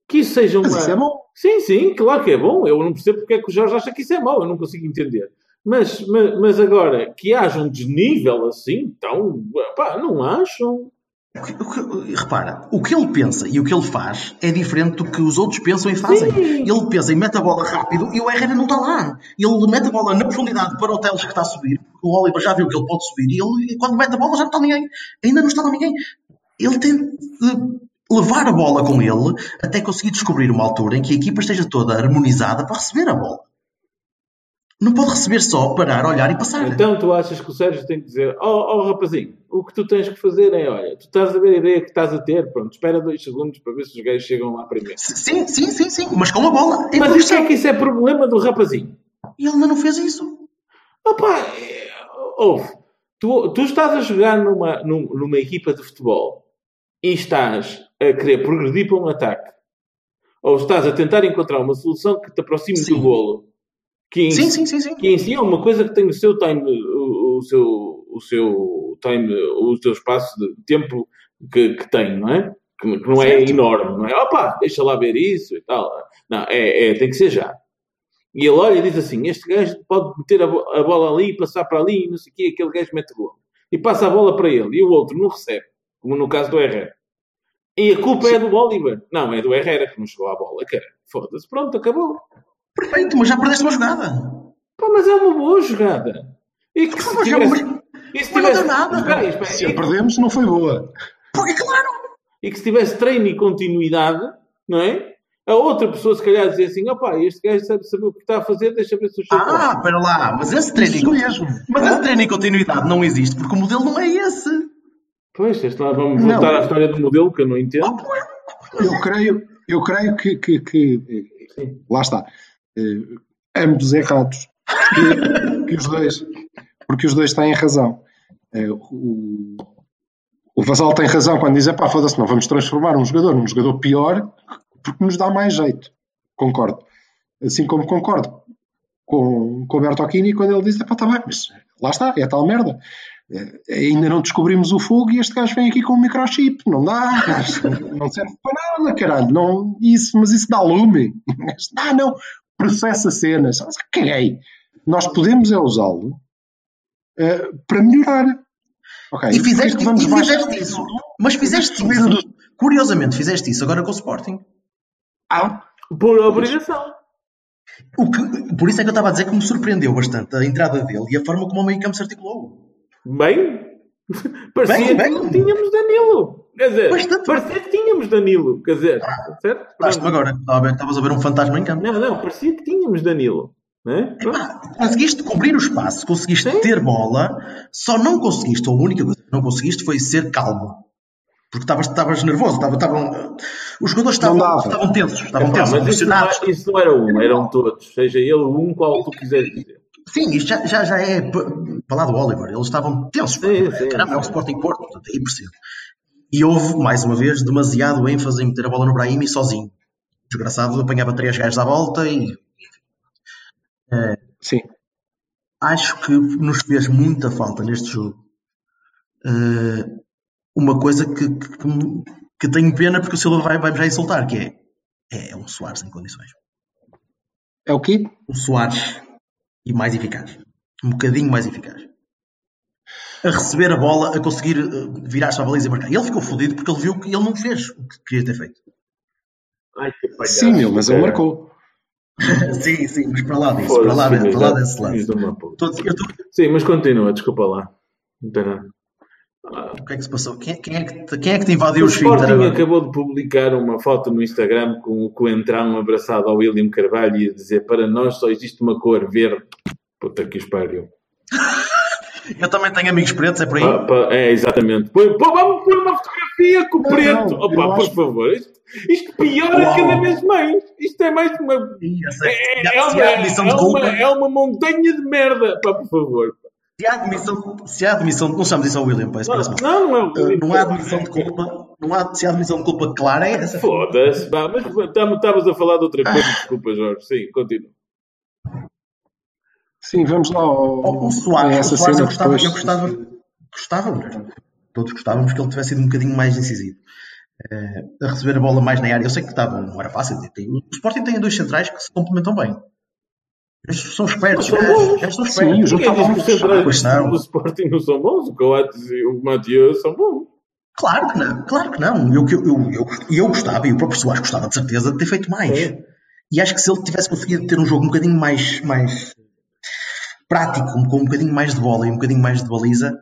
que isso seja uma... Mas isso é bom. Sim, sim, claro que é bom. Eu não percebo porque é que o Jorge acha que isso é mau. Eu não consigo entender. Mas, mas, mas agora, que haja um desnível assim, então, pá, não acham? Repara, o que ele pensa e o que ele faz é diferente do que os outros pensam e fazem. Sim. Ele pensa em mete a bola rápido e o Herrera não está lá. Ele mete a bola na profundidade para o Teles que está a subir. O Oliver já viu que ele pode subir e ele, quando mete a bola, já não está ninguém. Ainda não está lá ninguém. Ele tem de levar a bola com ele até conseguir descobrir uma altura em que a equipa esteja toda harmonizada para receber a bola. Não pode receber só, parar, olhar e passar. Então tu achas que o Sérgio tem que dizer: Oh, oh rapazinho, o que tu tens que fazer é: olha, tu estás a ver a ideia que estás a ter, pronto, espera dois segundos para ver se os gajos chegam lá primeiro. Sim, sim, sim, sim. Mas com a bola. Em Mas o que posição. é que isso é problema do rapazinho? E ele ainda não fez isso. Opa, é, ouve, tu, tu estás a jogar numa, num- numa equipa de futebol e estás a querer progredir para um ataque, ou estás a tentar encontrar uma solução que te aproxime Sim. do golo, que em, Sim, sim, sim, sim. que em si é uma coisa que tem o seu time, o, o seu, o seu time, o seu espaço de tempo que, que tem, não é? Que, que não é Certo. enorme, não é? Opa, deixa lá ver isso e tal. Não, é, é, tem que ser já. E ele olha e diz assim: Este gajo pode meter a, a bola ali e passar para ali, e não sei o quê, aquele gajo mete gol. E passa a bola para ele, e o outro não recebe, como no caso do Herrera. E a culpa é do Oliver. Não, é do Herrera que não chegou à bola, cara. Foda-se, pronto, acabou. Perfeito, mas já perdeste uma jogada. Pá, mas é uma boa jogada. E que se Mas, tivesse... mas- e se não tivesse... deu nada. Espera aí, espera aí. Se a perdemos, não foi boa. Porque, claro. e que se tivesse treino e continuidade, não é? A outra pessoa, se calhar, dizia assim: opá, este gajo sabe saber o que está a fazer, deixa ver se o. Ah, espera lá, mas esse treino, Isso mesmo. mas esse treino em continuidade não existe porque o modelo não é esse. Pois, este lá, vamos Não. voltar à história do modelo, que eu não entendo. Eu creio, eu creio que, que- que- Sim. lá está. Eh, ambos errados. Que, que os dois, porque os dois têm razão. Eh, o, o Vasal tem razão quando diz: pá, foda-se, não vamos transformar um jogador num jogador pior porque nos dá mais jeito. Concordo. Assim como concordo com, com o Bertocchini quando ele diz: pá, tá bem, mas lá está, é tal merda. Eh, ainda não descobrimos o fogo e este gajo vem aqui com um microchip. Não dá, não serve para nada, caralho. Não, isso, mas isso dá lume. [laughs] Ah, não, processa cenas. Caguei. Nós podemos é usá-lo eh, para melhorar. Ok, E fizeste, porque vamos e baixar- fizeste isso. Mas fizeste isso. do- Curiosamente, fizeste isso agora com o Sporting. Ah, Por obrigação. O que, por isso é que eu estava a dizer que me surpreendeu bastante a entrada dele e a forma como o meio campo se articulou. Bem, parecia Bem, bem. que não tínhamos Danilo. Quer dizer, Bastante. parecia que tínhamos Danilo. Quer dizer, certo? Estás-me agora, estava a ver- estavas a ver um fantasma em campo. Não, não, parecia que tínhamos Danilo. Pronto. Epá, conseguiste cobrir o espaço, conseguiste Sim. ter bola, só não conseguiste, ou a única coisa que não conseguiste foi ser calmo. Porque estavas, nervoso, estavam, os jogadores estavam, tensos, estavam Epá, tensos, mas isso não, é- isso não era um, eram todos. Seja ele um, qual tu quiseres dizer. Sim, isto já, já, já é pa- para lá do Oliver, eles estavam tensos. Sim, sim, Caramba, é um sim. Sporting Porto, portanto, aí percebo. E houve, mais uma vez, demasiado ênfase em meter a bola no Brahim sozinho. Desgraçado, apanhava três gajos à volta e sim. acho que nos fez muita falta neste jogo. eh, uma coisa que, que, que tenho pena porque o Silva vai, vai já insultar, que é, é um Soares em condições. É o quê? Um Soares e mais eficaz. Um bocadinho mais eficaz. A receber a bola, a conseguir eh, virar-se à baliza e marcar. Ele ficou fodido porque ele viu que ele não fez o que queria ter feito. Ai, que palhaço, Sim, meu, mas ele cara. marcou. [laughs] sim, sim, mas para lá disso, para lá, para lá desse tô- Sim, mas continua, desculpa lá. Não tem nada. Ah, O que é que se passou? Quem, quem é, que, te- quem é que te invadiu O o esfíncter Sporting agora? acabou de publicar uma foto no Instagram com o Coentrão abraçado ao William Carvalho e a dizer para nós só existe uma cor verde. Puta que os pariu. [laughs] Eu também tenho amigos pretos, é por aí. Pá, é, exatamente. Pô, pô, vamos pôr uma fotografia com o Não, preto. não, Opa, eu por acho- favor. Isto, isto piora Uau. cada vez mais. Isto é mais uma... É, é uma, é, de culpa, uma, é uma montanha de merda. Pá, por favor. se há admissão, se há admissão, não chamamos isso ao William, pá, isso Não, parece não, não é o Uh, William não há admissão de culpa, não há, se há admissão de culpa clara, é essa. Foda-se, mas estavas a falar de outra coisa, desculpa, Jorge. Sim, continua. Sim, vamos lá ao, O, o a Soares, essa o Soares eu cena gostava, depois. eu gostava, gostava, todos gostávamos que ele tivesse sido um bocadinho mais incisivo. Eh, a receber a bola mais na área. Eu sei que estava, não era fácil. tem- O Sporting tem dois centrais que se complementam bem. Estes são espertos, São gajos são Sim, espertos. os jogo Quem estava muito os fechado. não. do Sporting não são bons? O Coates e o Matias são bons. Claro que não, claro que não. Eu, eu, eu, eu, eu gostava, e o próprio Soares gostava de certeza de ter feito mais. É. E acho que se ele tivesse conseguido ter um jogo um bocadinho mais, mais prático, com um bocadinho mais de bola e um bocadinho mais de baliza,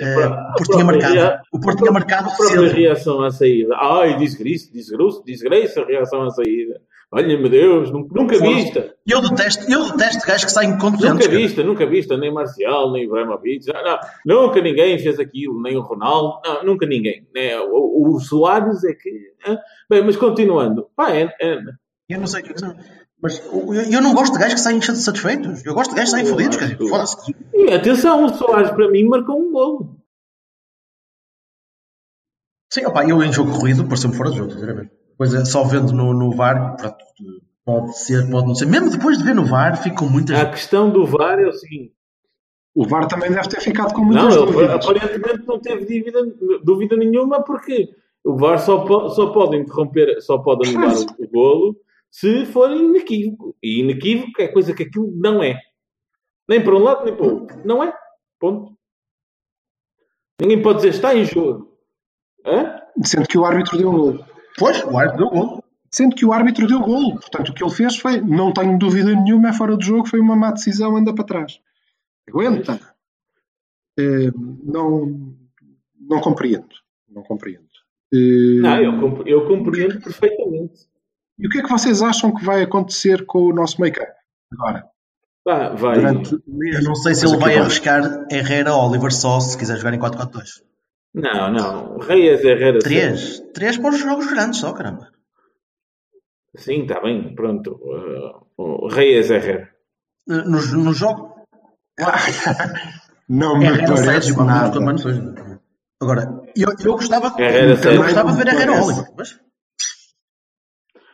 eh, o Porto tinha marcado. rea- O Porto tinha marcado A própria cedo. reação à saída. Ai, desgraça, desgraça, desgraça a reação à saída. Olha-me Deus, nu- nunca vista. Eu detesto, eu detesto gajos que saem contundentes. Nunca cara. vista, nunca vista. Nem Marcial, nem Ibrahimovic. Ah, não, nunca ninguém fez aquilo, nem o Ronaldo. Não, nunca ninguém. né? O, o Soares é que... Bem, mas continuando. Pá, é, é- Eu não sei o que é que são. Mas eu, eu não gosto de gajos que saem satisfeitos. Eu gosto de gajos que saem fodidos. cara. Foda-se. E atenção, o Soares para mim marcou um golo. Sim, opa, eu em jogo corrido pareceu-me fora de jogo, sinceramente. Pois é, só vendo no, no VAR, pronto, pode ser, pode não ser. Mesmo depois de ver no VAR, fico com muitas. A questão do VAR é o seguinte. O VAR também deve ter ficado com Não, muitas ele dúvidas. aparentemente não teve dúvida, dúvida nenhuma porque o VAR só, po- só pode interromper, só pode anular o, [laughs] o golo se for inequívoco. E inequívoco é coisa que aquilo não é. Nem para um lado, nem para o outro. Não é. Ponto. Ninguém pode dizer está em jogo. Hã? Sendo que o árbitro deu um gol. Pois, o árbitro deu gol. sendo que o árbitro deu golo. Portanto, o que ele fez foi, não tenho dúvida nenhuma, é fora do jogo, foi uma má decisão, anda para trás. Aguenta. Eh, não, não compreendo. Não compreendo. Eh, Não, eu compreendo perfeitamente. E o que é que vocês acham que vai acontecer com o nosso make-up agora? Pá, vai. Durante Eu não sei se ele vai arriscar Herrera Oliver só se quiser jogar em 4-4-2. Não, não. Reyes Herrera. Três. Três para os jogos grandes só, caramba. Sim, está bem, pronto. Uh, Reyes Herrera. Eh, No, no jogo. [laughs] Não me Herrera parece nada. Agora, eu, eu gostava, Herrera eu gostava de ver Herrera. Oliver. Mas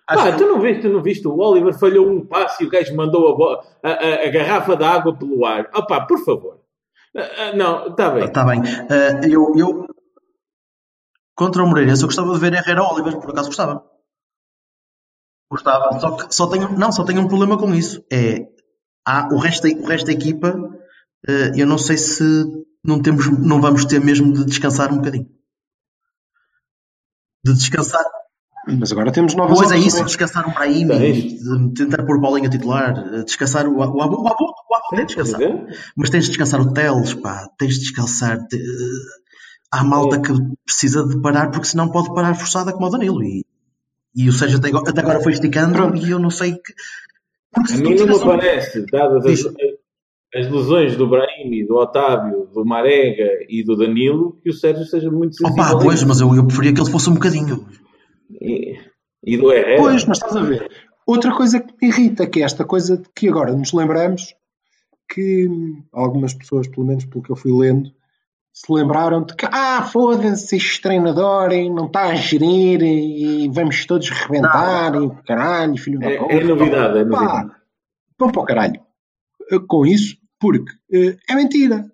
Pá, tu não viste, tu não viste? O Oliver falhou um passe e o gajo mandou a, a, a- garrafa de água pelo ar. Opá, por favor. Ah, ah, não, está bem. Está bem. Eh, eu, eu, contra o Moreirense, eu gostava de ver Herrera Oliver, por acaso gostava. Gostava. Só que só tenho, não, só tenho um problema com isso. É, há, o, resto, da- o resto da equipa, eu não sei se não, temos, não vamos ter mesmo de descansar um bocadinho. De descansar. Mas agora temos novas Pois é isso, descansar um Brahim, de tentar pôr bolinha titular, eh, descansar o o Abo, o Abo, o Abo tem de descansar. Mas tens de descansar o Teles, pá, tens de descansar. te- Há malta que precisa de parar porque senão pode parar forçada como o Danilo. E, e o Sérgio até, agora- até agora foi esticando Pronto. e eu não sei que. Porque A mim não me parece, dadas as, as lesões do Brahimi, do Otávio, do Marega e do Danilo, que o Sérgio seja muito sensível. Opa, pois, mas eu, eu preferia que ele fosse um bocadinho. E, e do Herrera. Pois, mas estás a ver. Outra coisa que me irrita, que é esta coisa de que agora nos lembramos que algumas pessoas, pelo menos pelo que eu fui lendo, se lembraram de que, ah, foda-se, este treinador hein, não está a gerir e vamos todos rebentar e caralho, filho da É, é novidade, é Pá, novidade. vão para o caralho eh, com isso, porque eh, é mentira.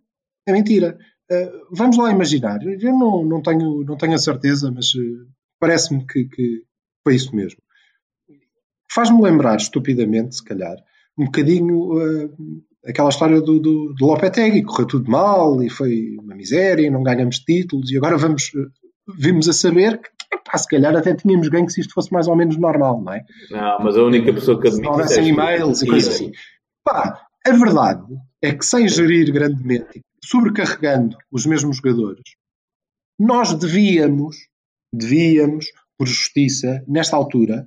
É mentira. Eh, vamos lá imaginar. Eu não, não, tenho, não tenho a certeza, mas parece-me que, que foi isso mesmo. Faz-me lembrar, estupidamente, se calhar, um bocadinho eh, aquela história do, do, do Lopetegui. Correu tudo mal e foi uma miséria e não ganhamos títulos e agora vamos, eh, vimos a saber que, epá, se calhar até tínhamos ganho se isto fosse mais ou menos normal, não é? Não, mas a única pessoa que se admite é houvessem tu. e-mails e coisas assim. Pá, a verdade é que sem gerir grandemente, sobrecarregando os mesmos jogadores, nós devíamos, devíamos, por justiça, nesta altura,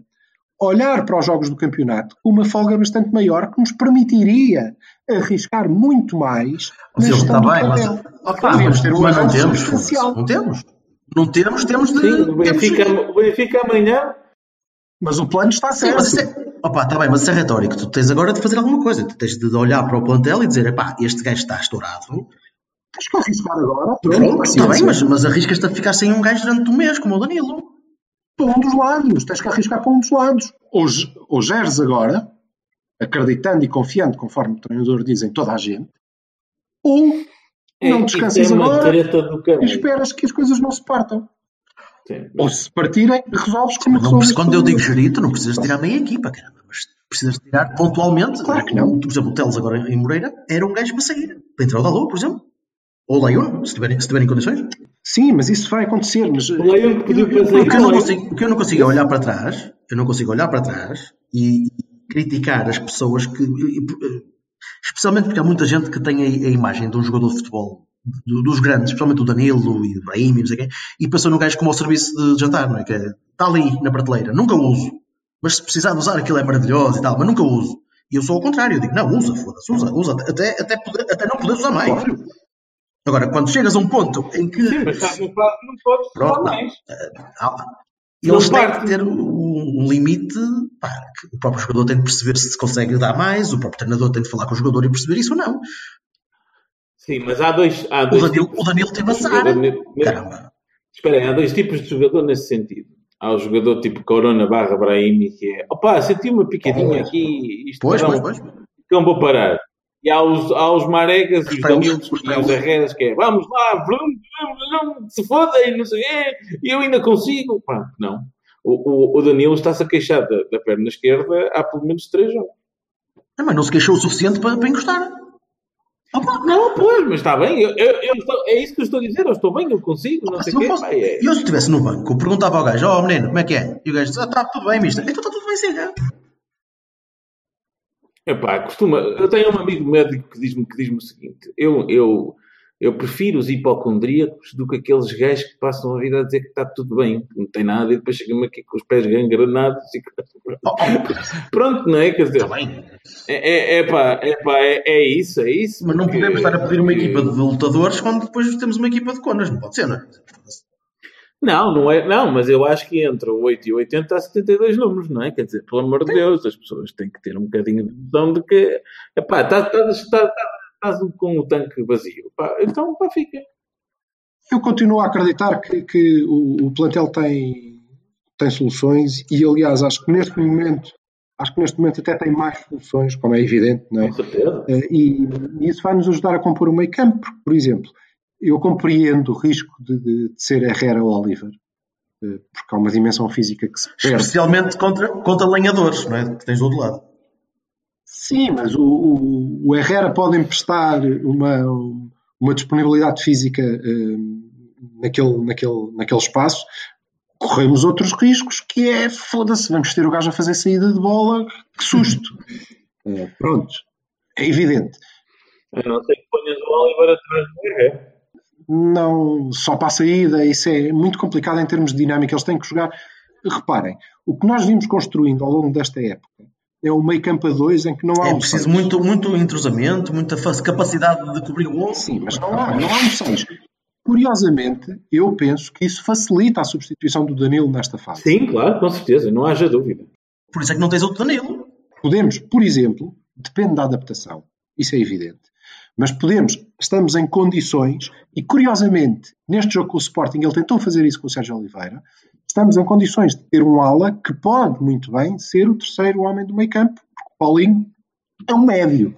olhar para os jogos do campeonato com uma folga bastante maior que nos permitiria arriscar muito mais na Sim, gestão está do bem, mas, plantel. Opa, Devíamos mas, ter um mas não temos. substancial. Não temos. Não temos, temos de. Sim, o temos Benfica, o Benfica amanhã. Mas o plano está Sim, certo. mas isso é, opa, tá bem, mas isso é retórico. Tu tens agora de fazer alguma coisa. Tu tens de olhar para o plantel e dizer: epá, este gajo está estourado. Tens que arriscar agora. Está Pronto, paciência. bem, mas, mas arriscas-te a ficar sem um gajo durante um mês, como o Danilo. para um dos lados, tens que arriscar para um dos lados. Ou, ge- ou geres agora, acreditando e confiando, conforme o treinador diz em toda a gente, ou É, não descansas é uma agora e esperas que as coisas não se partam. Sim. Ou se partirem, resolves como Não, resolves. quando eu digo gerir, tu não precisas tirar meia equipa, caramba, mas precisas tirar pontualmente. Claro que não. Por exemplo, o Teles agora em Moreira era um gajo para sair. Para entrar o Dalou, por exemplo. Ou o Leon, se tiverem, se tiverem condições. Sim, mas isso vai acontecer. Mas, O Leão que pediu para O que eu não consigo, o que eu não consigo é olhar para trás, eu não consigo olhar para trás e criticar as pessoas que, e- e- especialmente porque há muita gente que tem a, a imagem de um jogador de futebol, do- dos grandes, especialmente o Danilo e o Brahim e não sei o quê, e passou no gajo como ao serviço de jantar, não é? Que é, está ali na prateleira, nunca uso, mas se precisar de usar aquilo é maravilhoso e tal, mas nunca uso. E eu sou ao contrário, eu digo, não, usa, foda-se, usa, usa, até, até, poder- até não poder usar mais. Agora, quando chegas a um ponto em que Sim, mas estás no prato, não podes Pronto, falar não. Eles têm que ter um, um limite. pá, que o próprio jogador tem de perceber se consegue dar mais, o próprio treinador tem de falar com o jogador e perceber isso ou não. Sim, mas há dois. Há O dois Danilo, tipos o Danilo azar. Caramba. Espera aí, há dois tipos de jogador nesse sentido. Há o jogador tipo Corona barra Brahimi, que é opa, senti uma picadinha aqui, isto Pois, não, pois, pois. não vou parar. E há os, há os Maregas e os Estrelas, Danilos os e os. Herreras, que é vamos lá, vrum, vrum, vrum, se fodem, não sei o quê, e eu ainda consigo. Pá, não. O, o, o Danilo está-se a queixar da, da perna esquerda há pelo menos três jogos. Ah, mas não se queixou o suficiente para, para encostar. Não, pois, mas está bem. Eu, eu- eu estou- é isso que eu estou a dizer. Eu estou bem, eu consigo. Não Se sei o não quê. fosse- pá, é- Eu, se estivesse no banco, perguntava ao gajo: Ó menino, como é que é? E o gajo Ah, está tudo bem, mister. Então está tudo bem, sim, já. Epá, costuma. Eu tenho um amigo médico que diz-me diz-me o seguinte: eu, eu, eu prefiro os hipocondríacos do que aqueles gajos que passam a vida a dizer que está tudo bem, que não tem nada, e depois chegam aqui com os pés gangranados e [laughs] pronto, não é? Quer dizer, Está bem. é, é, é, pá, é, é, é isso, é isso. Mas não podemos estar a pedir uma equipa de lutadores quando depois temos uma equipa de conas. Não pode ser, não é? Não, não é. Não, mas eu acho que entre o 8 e o 80 há 72 números, não é? Quer dizer, pelo amor de Deus, as pessoas têm que ter um bocadinho de noção de que. Epá, estás, estás, estás, estás com o tanque vazio. Pá, então, pá, fica. Eu continuo a acreditar que, que o, o plantel tem, tem soluções e, aliás, acho que neste momento, acho que neste momento até tem mais soluções, como é evidente, não é? Com certeza. Eh, E, e isso vai nos ajudar a compor o meio campo, por exemplo, eu compreendo o risco de, de- de ser Herrera ou Oliver, eh, porque há uma dimensão física que se perde. Especialmente contra, contra lenhadores, não é? Que tens do outro lado. Sim, mas o, o, o Herrera pode emprestar uma, uma disponibilidade física eh, naquele, naquele, naquele espaço. Corremos outros riscos, que é, foda-se, vamos ter o gajo a fazer saída de bola, que susto. [laughs] Eh, pronto, é evidente. A não ser que ponhas o Oliver atrás do Herrera. Não, só para a saída, isso é muito complicado em termos de dinâmica, eles têm que jogar. Reparem, o que nós vimos construindo ao longo desta época é o meio campo a dois em que não há É um preciso seis. muito, muito entrosamento, muita capacidade de cobrir o osso. Sim, mas não há, não há um 6. Curiosamente, eu penso que isso facilita a substituição do Danilo nesta fase. Sim, claro, com certeza, não haja dúvida. Por isso é que não tens outro Danilo. Podemos, por exemplo, depende da adaptação, isso é evidente, mas podemos, estamos em condições, e curiosamente, neste jogo com o Sporting, ele tentou fazer isso com o Sérgio Oliveira, estamos em condições de ter um ala que pode muito bem ser o terceiro homem do meio campo, porque o Paulinho é um médio,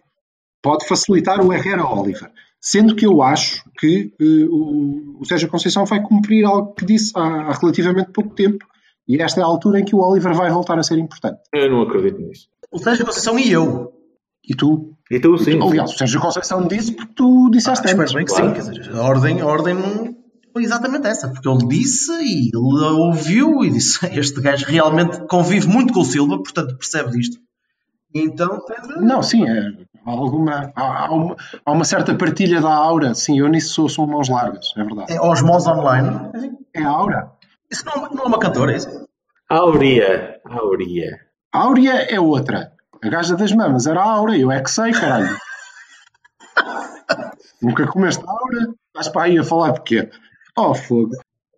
pode facilitar o Herrera Oliver. Sendo que eu acho que o, o Sérgio Conceição vai cumprir algo que disse há, há relativamente pouco tempo, e esta é a altura em que o Oliver vai voltar a ser importante. Eu não acredito nisso. O Sérgio Conceição e eu. E tu? E tu, sim. Aliás, o Sérgio Conceição disse porque tu disseste Ah, antes. bem que claro. sim. Quer dizer, a ordem, a ordem não foi exatamente essa. Porque ele disse e ele ouviu e disse: Este gajo realmente convive muito com o Silva, portanto percebe disto. E Então, tem de- Não, sim, é, há, alguma, há, há uma, há uma certa partilha da aura. Sim, eu nisso sou, sou mãos largas, é verdade. é osmose online. É a aura. Isso não, é- não é uma cantora, é isso? Áurea. Áurea. Áurea é outra. A gaja das mamas era a aura, eu é que sei, caralho. [laughs] Nunca comeste aura? Estás para aí a falar de quê? Oh, fogo.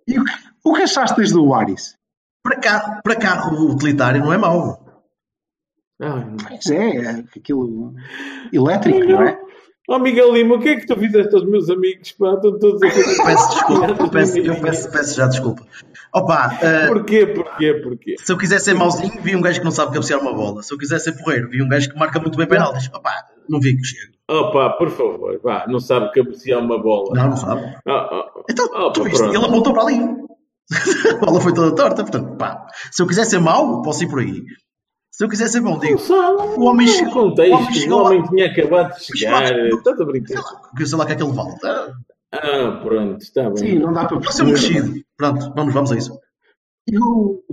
E o que, o que achaste desde o Aris? Para, carro, para carro utilitário não é mau. Pois é, é aquilo elétrico, não é? Oh, Miguel Lima, o que é que tu fizeste aos meus amigos? Pá, estão todos a fazer. [laughs] Peço desculpa, eu peço, eu peço, peço já desculpa. Opa, eh, Porquê, porquê, porquê? se eu quiser ser mauzinho, vi um gajo que não sabe cabecear uma bola. Se eu quiser ser porreiro, vi um gajo que marca muito bem penaltis. Opa, não vi que chega. Opa, por favor, vá, não sabe cabecear uma bola. Não, não sabe. Ah, ah, Então, ah, tu pá, viste, ele apontou para ali. [laughs] a bola foi toda torta, portanto, pá. Se eu quiser ser mau, posso ir por aí. Se eu quiser ser bom, digo. O homem chegou- contexto, o homem chegou o lá- homem tinha acabado de chegar. Estás a brincar? Que eu sei lá que é aquele vale. Ah, Ah, pronto, está bem. Sim, não dá para Pode ser um perceber. mexido. Pronto, vamos, vamos a isso. Eu,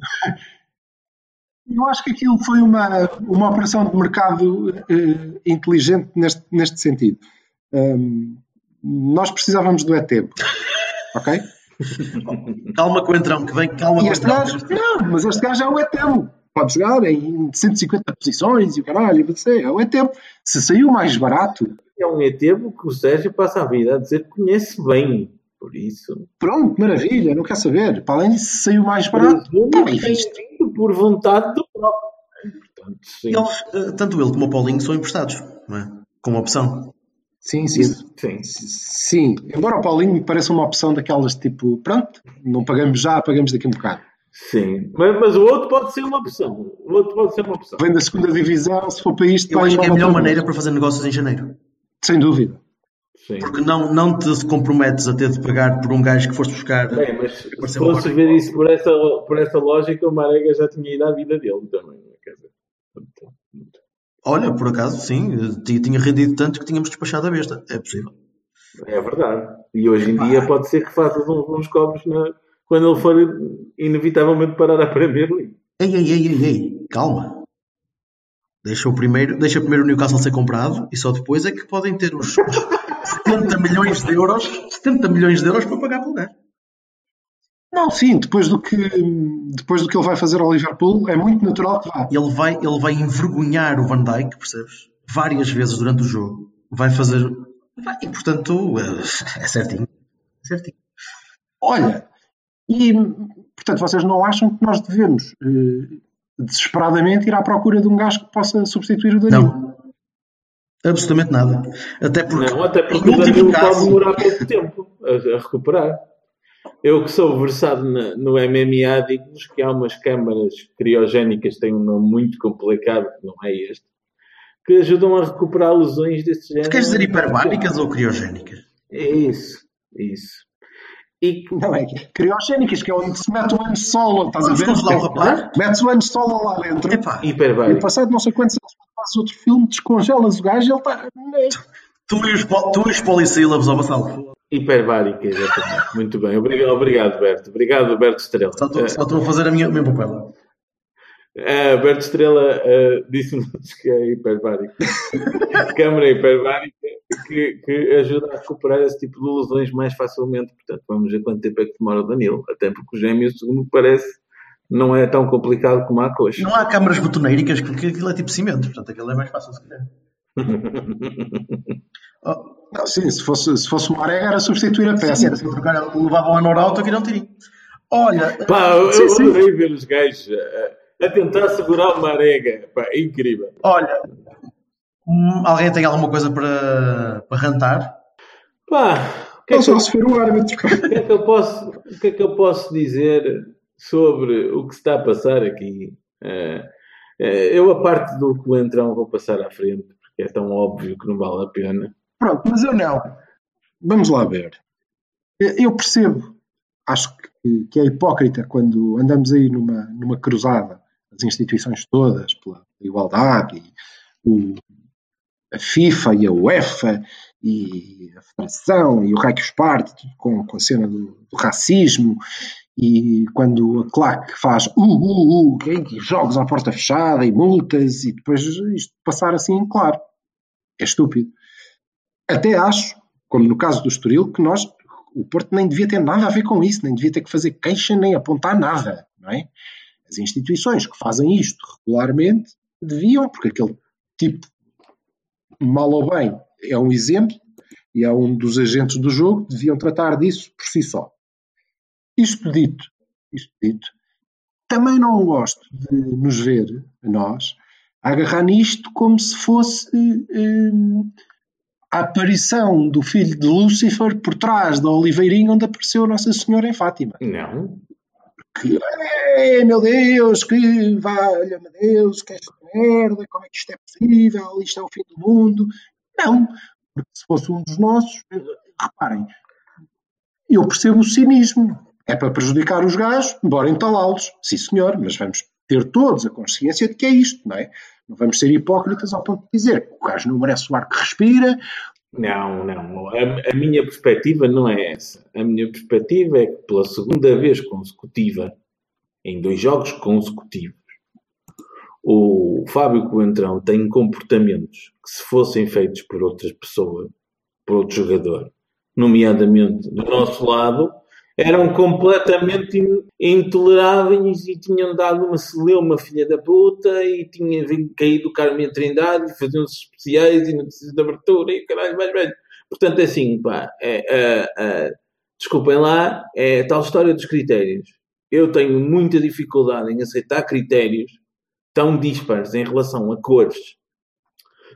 eu acho que aquilo foi uma, uma operação de mercado eh, inteligente neste, neste sentido. Ahm, nós precisávamos do ETEB, ok? Calma com o entrão, que vem, calma E com o este entrão. gajo, não, mas este gajo é o ETEB. Pode jogar em 150 posições e o caralho, não sei, é o ETEB. Se saiu mais barato, É um etebo que o Sérgio passa a vida a dizer que conhece bem. Por isso. pronto, maravilha, não quer saber. Para além disso, se saiu mais barato, está bem visto. por vontade do próprio. Portanto, sim. Eles, eh, tanto ele como o Paulinho são emprestados, não é? Com uma opção. Sim, sim. Sim. Sim, embora o Paulinho me pareça uma opção daquelas tipo, pronto, não pagamos já, pagamos daqui a um bocado. Sim. Mas, mas o outro pode ser uma opção. O outro pode ser uma opção. Vem da segunda divisão, se for para isto, Eu acho que é a melhor maneira para fazer negócios em janeiro. Sem dúvida. Sim. Porque não, não te comprometes a ter de pagar por um gajo que foste buscar. Bem, mas se fosse ver isso por essa, por essa lógica, o Marega já tinha ido à vida dele também. Quer dizer, portanto, Olha, por acaso, sim, tinha rendido tanto que tínhamos despachado a besta. É possível. É verdade. E hoje em dia pode ser que faças uns, uns cobres na- quando ele for inevitavelmente parar a Premier League. Ei, ei, ei, ei, ei, calma. Deixa o primeiro, deixa primeiro o Newcastle ser comprado e só depois é que podem ter os 70 milhões de euros, 70 milhões de euros para pagar pelo gajo. Não, sim, depois do, que, depois do que ele vai fazer ao Liverpool, é muito natural que vá. Ele vai, ele vai envergonhar o Van Dijk, percebes? Várias vezes durante o jogo. Vai fazer. vai, e portanto, é, é certinho. É certinho. Olha, e portanto vocês não acham que nós devemos eh, desesperadamente ir à procura de um gajo que possa substituir o Danilo? Não. Absolutamente nada. Até porque. Não, até porque o Danilo pode caso- demorar pouco tempo a, a recuperar. Eu que sou versado na- no MMA, digo-vos que há umas câmaras criogénicas, têm um nome muito complicado, que não é este, que ajudam a recuperar lesões desse género. Tu queres dizer hiperbáricas ou criogénicas? É isso, isso. E Não é? Criogénicas, que é onde se mete o ano solo, estás a ver? congelar o rapaz? Metes o ano solo lá dentro. Epá, E hiperbárico. passado não sei quantos anos fazes outro filme, descongelas o gajo e ele está. tu e os, tu e os polissílabos ao vassalo. Hiperbárica, exatamente. Muito bem. Obrigado, obrigado, Berto. Obrigado, Berto Estrela. Só estou só estou a fazer a minha, o meu papel. Ah, Berto Estrela ah, disse-nos [laughs] que é hiperbárico. [laughs] Câmara hiperbárica que, que ajuda a recuperar esse tipo de lesões mais facilmente. Portanto, vamos ver quanto tempo é que demora o Danilo. Até porque o gêmeo, segundo me parece, não é tão complicado como a coxa. Não há câmaras betoneiricas, porque aquilo é tipo cimento, portanto aquilo é mais fácil se calhar. [laughs] Oh, Não, sim, se fosse, se fosse uma arega era substituir a peça. sim, era assim, trocar, levava o ano auto aqui não tirinho. Olha, Pá, eu, Sim, eu sim. adorei ver os gajos a, tentar segurar uma arega. Pá, é incrível. olha, hum, alguém tem alguma coisa para, para rantar? Pá, o que é que eu- só se for um árbitro. O que, é que eu posso, o que é que eu posso dizer sobre o que se está a passar aqui? Eh, eh, eu, a parte do coentrão, vou passar à frente, porque é tão óbvio que não vale a pena. Pronto, mas eu não. Vamos lá ver. Eu percebo, acho que, que é hipócrita quando andamos aí numa, numa cruzada, as instituições todas, pela igualdade, e o, a FIFA e a UEFA, e a Federação, e o Reichspart, com, com a cena do, do racismo, e quando a claque faz uh, uh, uh, e jogos à porta fechada, e multas, e depois isto passar assim, claro, é estúpido. Até acho, como no caso do Estoril, que nós, o Porto nem devia ter nada a ver com isso, nem devia ter que fazer queixa, nem apontar nada, não é? As instituições que fazem isto regularmente deviam, porque aquele tipo, mal ou bem, é um exemplo e é um dos agentes do jogo, deviam tratar disso por si só. Isto dito, isto dito, também não gosto de nos ver, a nós, agarrar nisto como se fosse hum, a aparição do filho de Lúcifer por trás da Oliveirinha onde apareceu Nossa Senhora em Fátima. Não. Que, "Ei, meu Deus, que valha-me Deus, que esta merda, como é que isto é possível, isto é o fim do mundo. Não, porque se fosse um dos nossos, eh, reparem, eu percebo o cinismo. É para prejudicar os gajos, embora entalá-los. Sim, senhor, mas vamos ter todos a consciência de que é isto, não é? Não vamos ser hipócritas ao ponto de dizer que o gajo não merece o ar que respira. Não, não. A, a minha perspectiva não é essa. A minha perspectiva é que pela segunda vez consecutiva, em dois jogos consecutivos, o Fábio Coentrão tem comportamentos que se fossem feitos por outras pessoas, por outro jogador, nomeadamente do nosso lado, eram completamente in- intoleráveis e tinham dado uma celeuma filha da puta e tinha vindo caído o Carmen Trindade e faziam-se especiais e notícias de abertura e caralho, mais velho. Portanto, é assim, pá, é, é, é, desculpem lá, é tal história dos critérios. Eu tenho muita dificuldade em aceitar critérios tão dispares em relação a cores.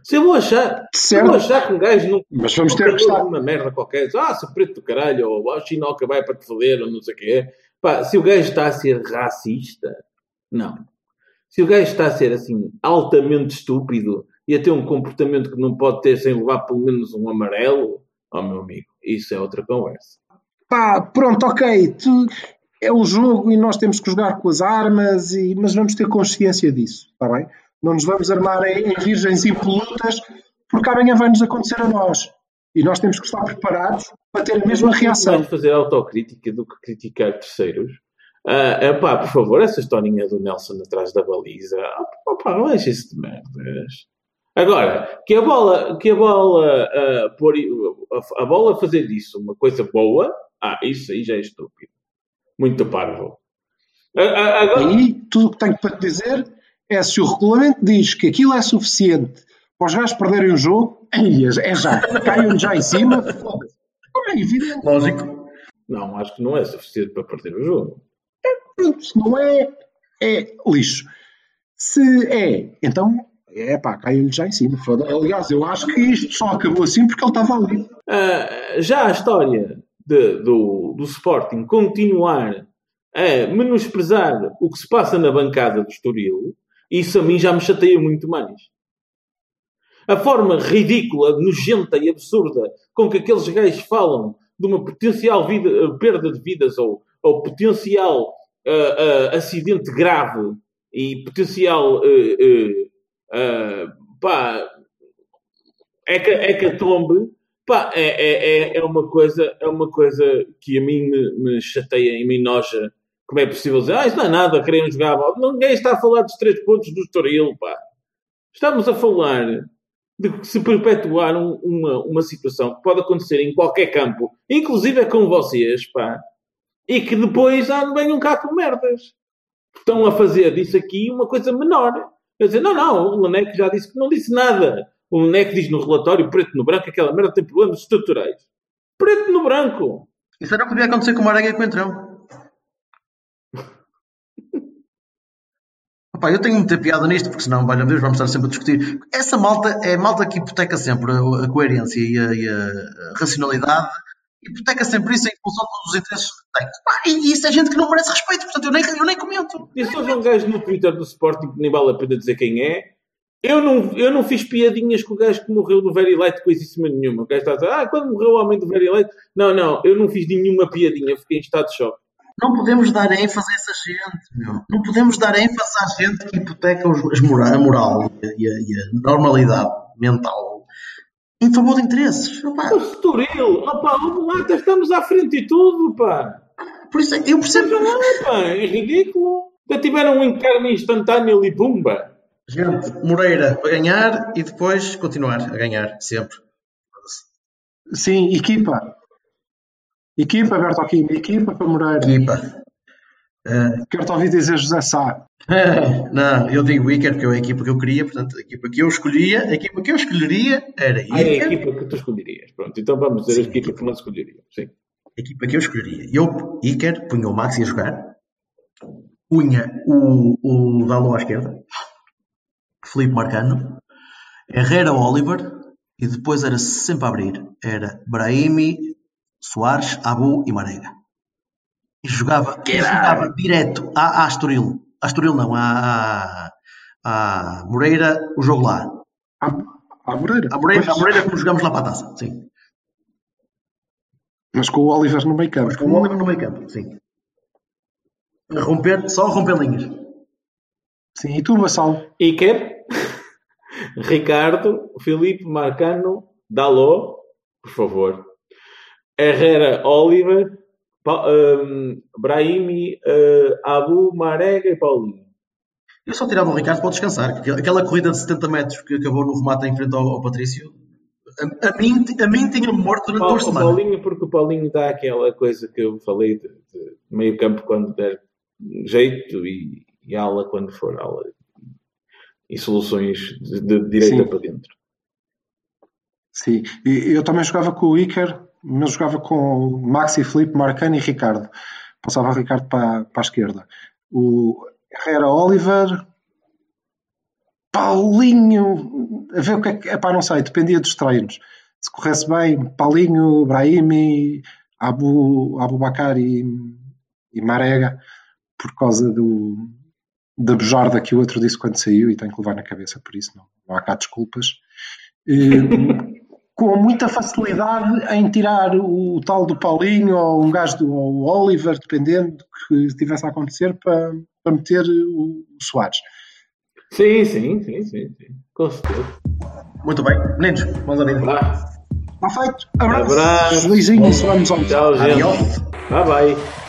Se eu vou achar, se eu vou achar que um gajo não mas vamos ter que estar. uma merda qualquer, ah, sou preto do caralho, ou ah, o chinoca vai para te foder, ou não sei o quê. Pá, se o gajo está a ser racista, não. Se o gajo está a ser assim, altamente estúpido e a ter um comportamento que não pode ter sem levar pelo menos um amarelo, ó meu amigo, isso é outra conversa. Pá, pronto, ok, tu- é um jogo e nós temos que jogar com as armas, e, mas vamos ter consciência disso, está bem? Não nos vamos armar em, virgens impolutas, porque amanhã vai-nos acontecer a nós. E nós temos que estar preparados para ter a mesma reação. Mais fazer autocrítica do que criticar terceiros. Ah, pá, por favor, essa historinha do Nelson atrás da baliza. Ah, pá, não deixe isso de merdas. Agora, que a bola, que a bola, uh, pôr, a, a bola fazer disso uma coisa boa, ah, isso aí já é estúpido. Muito parvo. Agora... Aí, tudo o que tenho para te dizer é se o regulamento diz que aquilo é suficiente para os gajos perderem o jogo, é já. Caiam já em cima, foda-se. É evidente. Lógico. Não, acho que não é suficiente para perder o jogo. É, pronto, se não é, é lixo. Se é, então é pá, caiu-lhe já em cima. Aliás, eu acho que isto só acabou assim porque ele estava ali. Uh, já a história de, do, do Sporting continuar a menosprezar o que se passa na bancada do Estoril, isso a mim já me chateia muito mais. A forma ridícula, nojenta e absurda com que aqueles gajos falam de uma potencial vida, perda de vidas ou, ou potencial uh, uh, acidente grave e potencial uh, pá, é que, é que a tombe pá, é, é, é, é uma coisa é uma coisa que a mim me, me chateia e me enoja como é possível dizer, ah, isso não é nada, querem jogar bola. Ninguém está a falar dos três pontos do Estoril, pá. Estamos a falar de se perpetuar um, uma, uma situação que pode acontecer em qualquer campo, inclusive é com vocês, pá, e que depois ah, venham cá com merdas. Estão a fazer disso aqui uma coisa menor. Quer dizer, não, não, o Laneque já disse que não disse nada. O Laneque diz no relatório, preto no branco, aquela merda tem problemas estruturais. Preto no branco. Isso era o que podia acontecer com o Maranhão e com o Entrão. Opa, eu tenho muita piada nisto, porque senão, valha Deus, vamos estar sempre a discutir. Essa malta é malta que hipoteca sempre a, coerência e a, e a racionalidade hipoteca sempre isso em função dos interesses que tem. e isso é gente que não merece respeito, portanto eu nem, eu nem comento. E se houve um gajo no Twitter do Sporting que nem vale a pena dizer quem é, eu não, eu não fiz piadinhas com o gajo que morreu do Very Light, coisíssima nenhuma. O gajo está a dizer, ah, quando morreu o homem do Very Light. Não, não, eu não fiz nenhuma piadinha, fiquei em estado de choque. Não podemos dar ênfase a essa gente, meu. Não podemos dar ênfase à gente que hipoteca os, moral, a moral e a, e a normalidade mental em favor de interesses. Opa. O Estoril, opa, vamos lá, estamos à frente de tudo, pá. Por isso, eu percebo. Não, pá, é ridículo. Já tiveram um encargo instantâneo e pumba. Gente, Moreira para ganhar e depois continuar a ganhar, sempre. Sim, equipa. Equipa, Bertolini, equipa para Moreira. Equipa. Uh, Quero-te ouvir dizer José Sá. [laughs] não, eu digo Iker porque é a equipa que eu queria, portanto, a equipa que eu escolhia, a equipa que eu escolheria era Iker. Ah, é a equipa que tu escolherias. Pronto, então vamos dizer Sim, a equipa que nós escolheríamos. Sim. A equipa que eu escolheria. Eu, Iker, punha o Maxi a jogar, punha o, o Dalo à esquerda, Felipe Marcano, Herrera Oliver, e depois era sempre a abrir. Era Brahimi, Soares, Abu e Marega. E jogava, e jogava direto a, a Astoril. A Astoril não, a, a, a Moreira, o jogo lá. A, a Moreira? A Moreira, a Moreira como jogamos lá para a taça, sim. Mas com o Oliver no meio campo. Mas com o Oliver no meio campo, sim. A romper, só a romper linhas. Sim, e tu, Vassal? Iker, [laughs] Ricardo, Felipe Marcano, Daló, por favor. Herrera, Oliver, um, Brahimi, uh, Abu, Marega e Paulinho. Eu só tirava o Ricardo para descansar. Aquela corrida de 70 metros que acabou no remate em frente ao, ao Patrício, a, a, mim, a mim tinha morto durante duas semanas. Paulinho, porque o Paulinho dá aquela coisa que eu falei de, de meio campo quando der jeito e, e ala quando for ala. E soluções de, de direita Sim. para dentro. Sim, e eu também jogava com o Iker mas jogava com Maxi, Felipe, Marcano e Ricardo. Passava o Ricardo para, para a esquerda. O Herrera Oliver, Paulinho, a ver o que é que. Não sei, dependia dos treinos. Se corresse bem, Paulinho, Brahimi, Abu, e, e Marega, por causa do, da bejarda que o outro disse quando saiu, e tenho que levar na cabeça por isso, não, não há cá desculpas. E, com muita facilidade em tirar o, tal do Paulinho ou um gajo do Oliver, dependendo do que estivesse a acontecer, para, para meter o, o Soares. Sim, sim, sim, sim, sim. Com certeza. Muito bem. Meninos, vida. Vá. Está feito. Abraço. Abraço. Beijinhos. Vamos ao Tchau, gente. Adiós. Bye bye.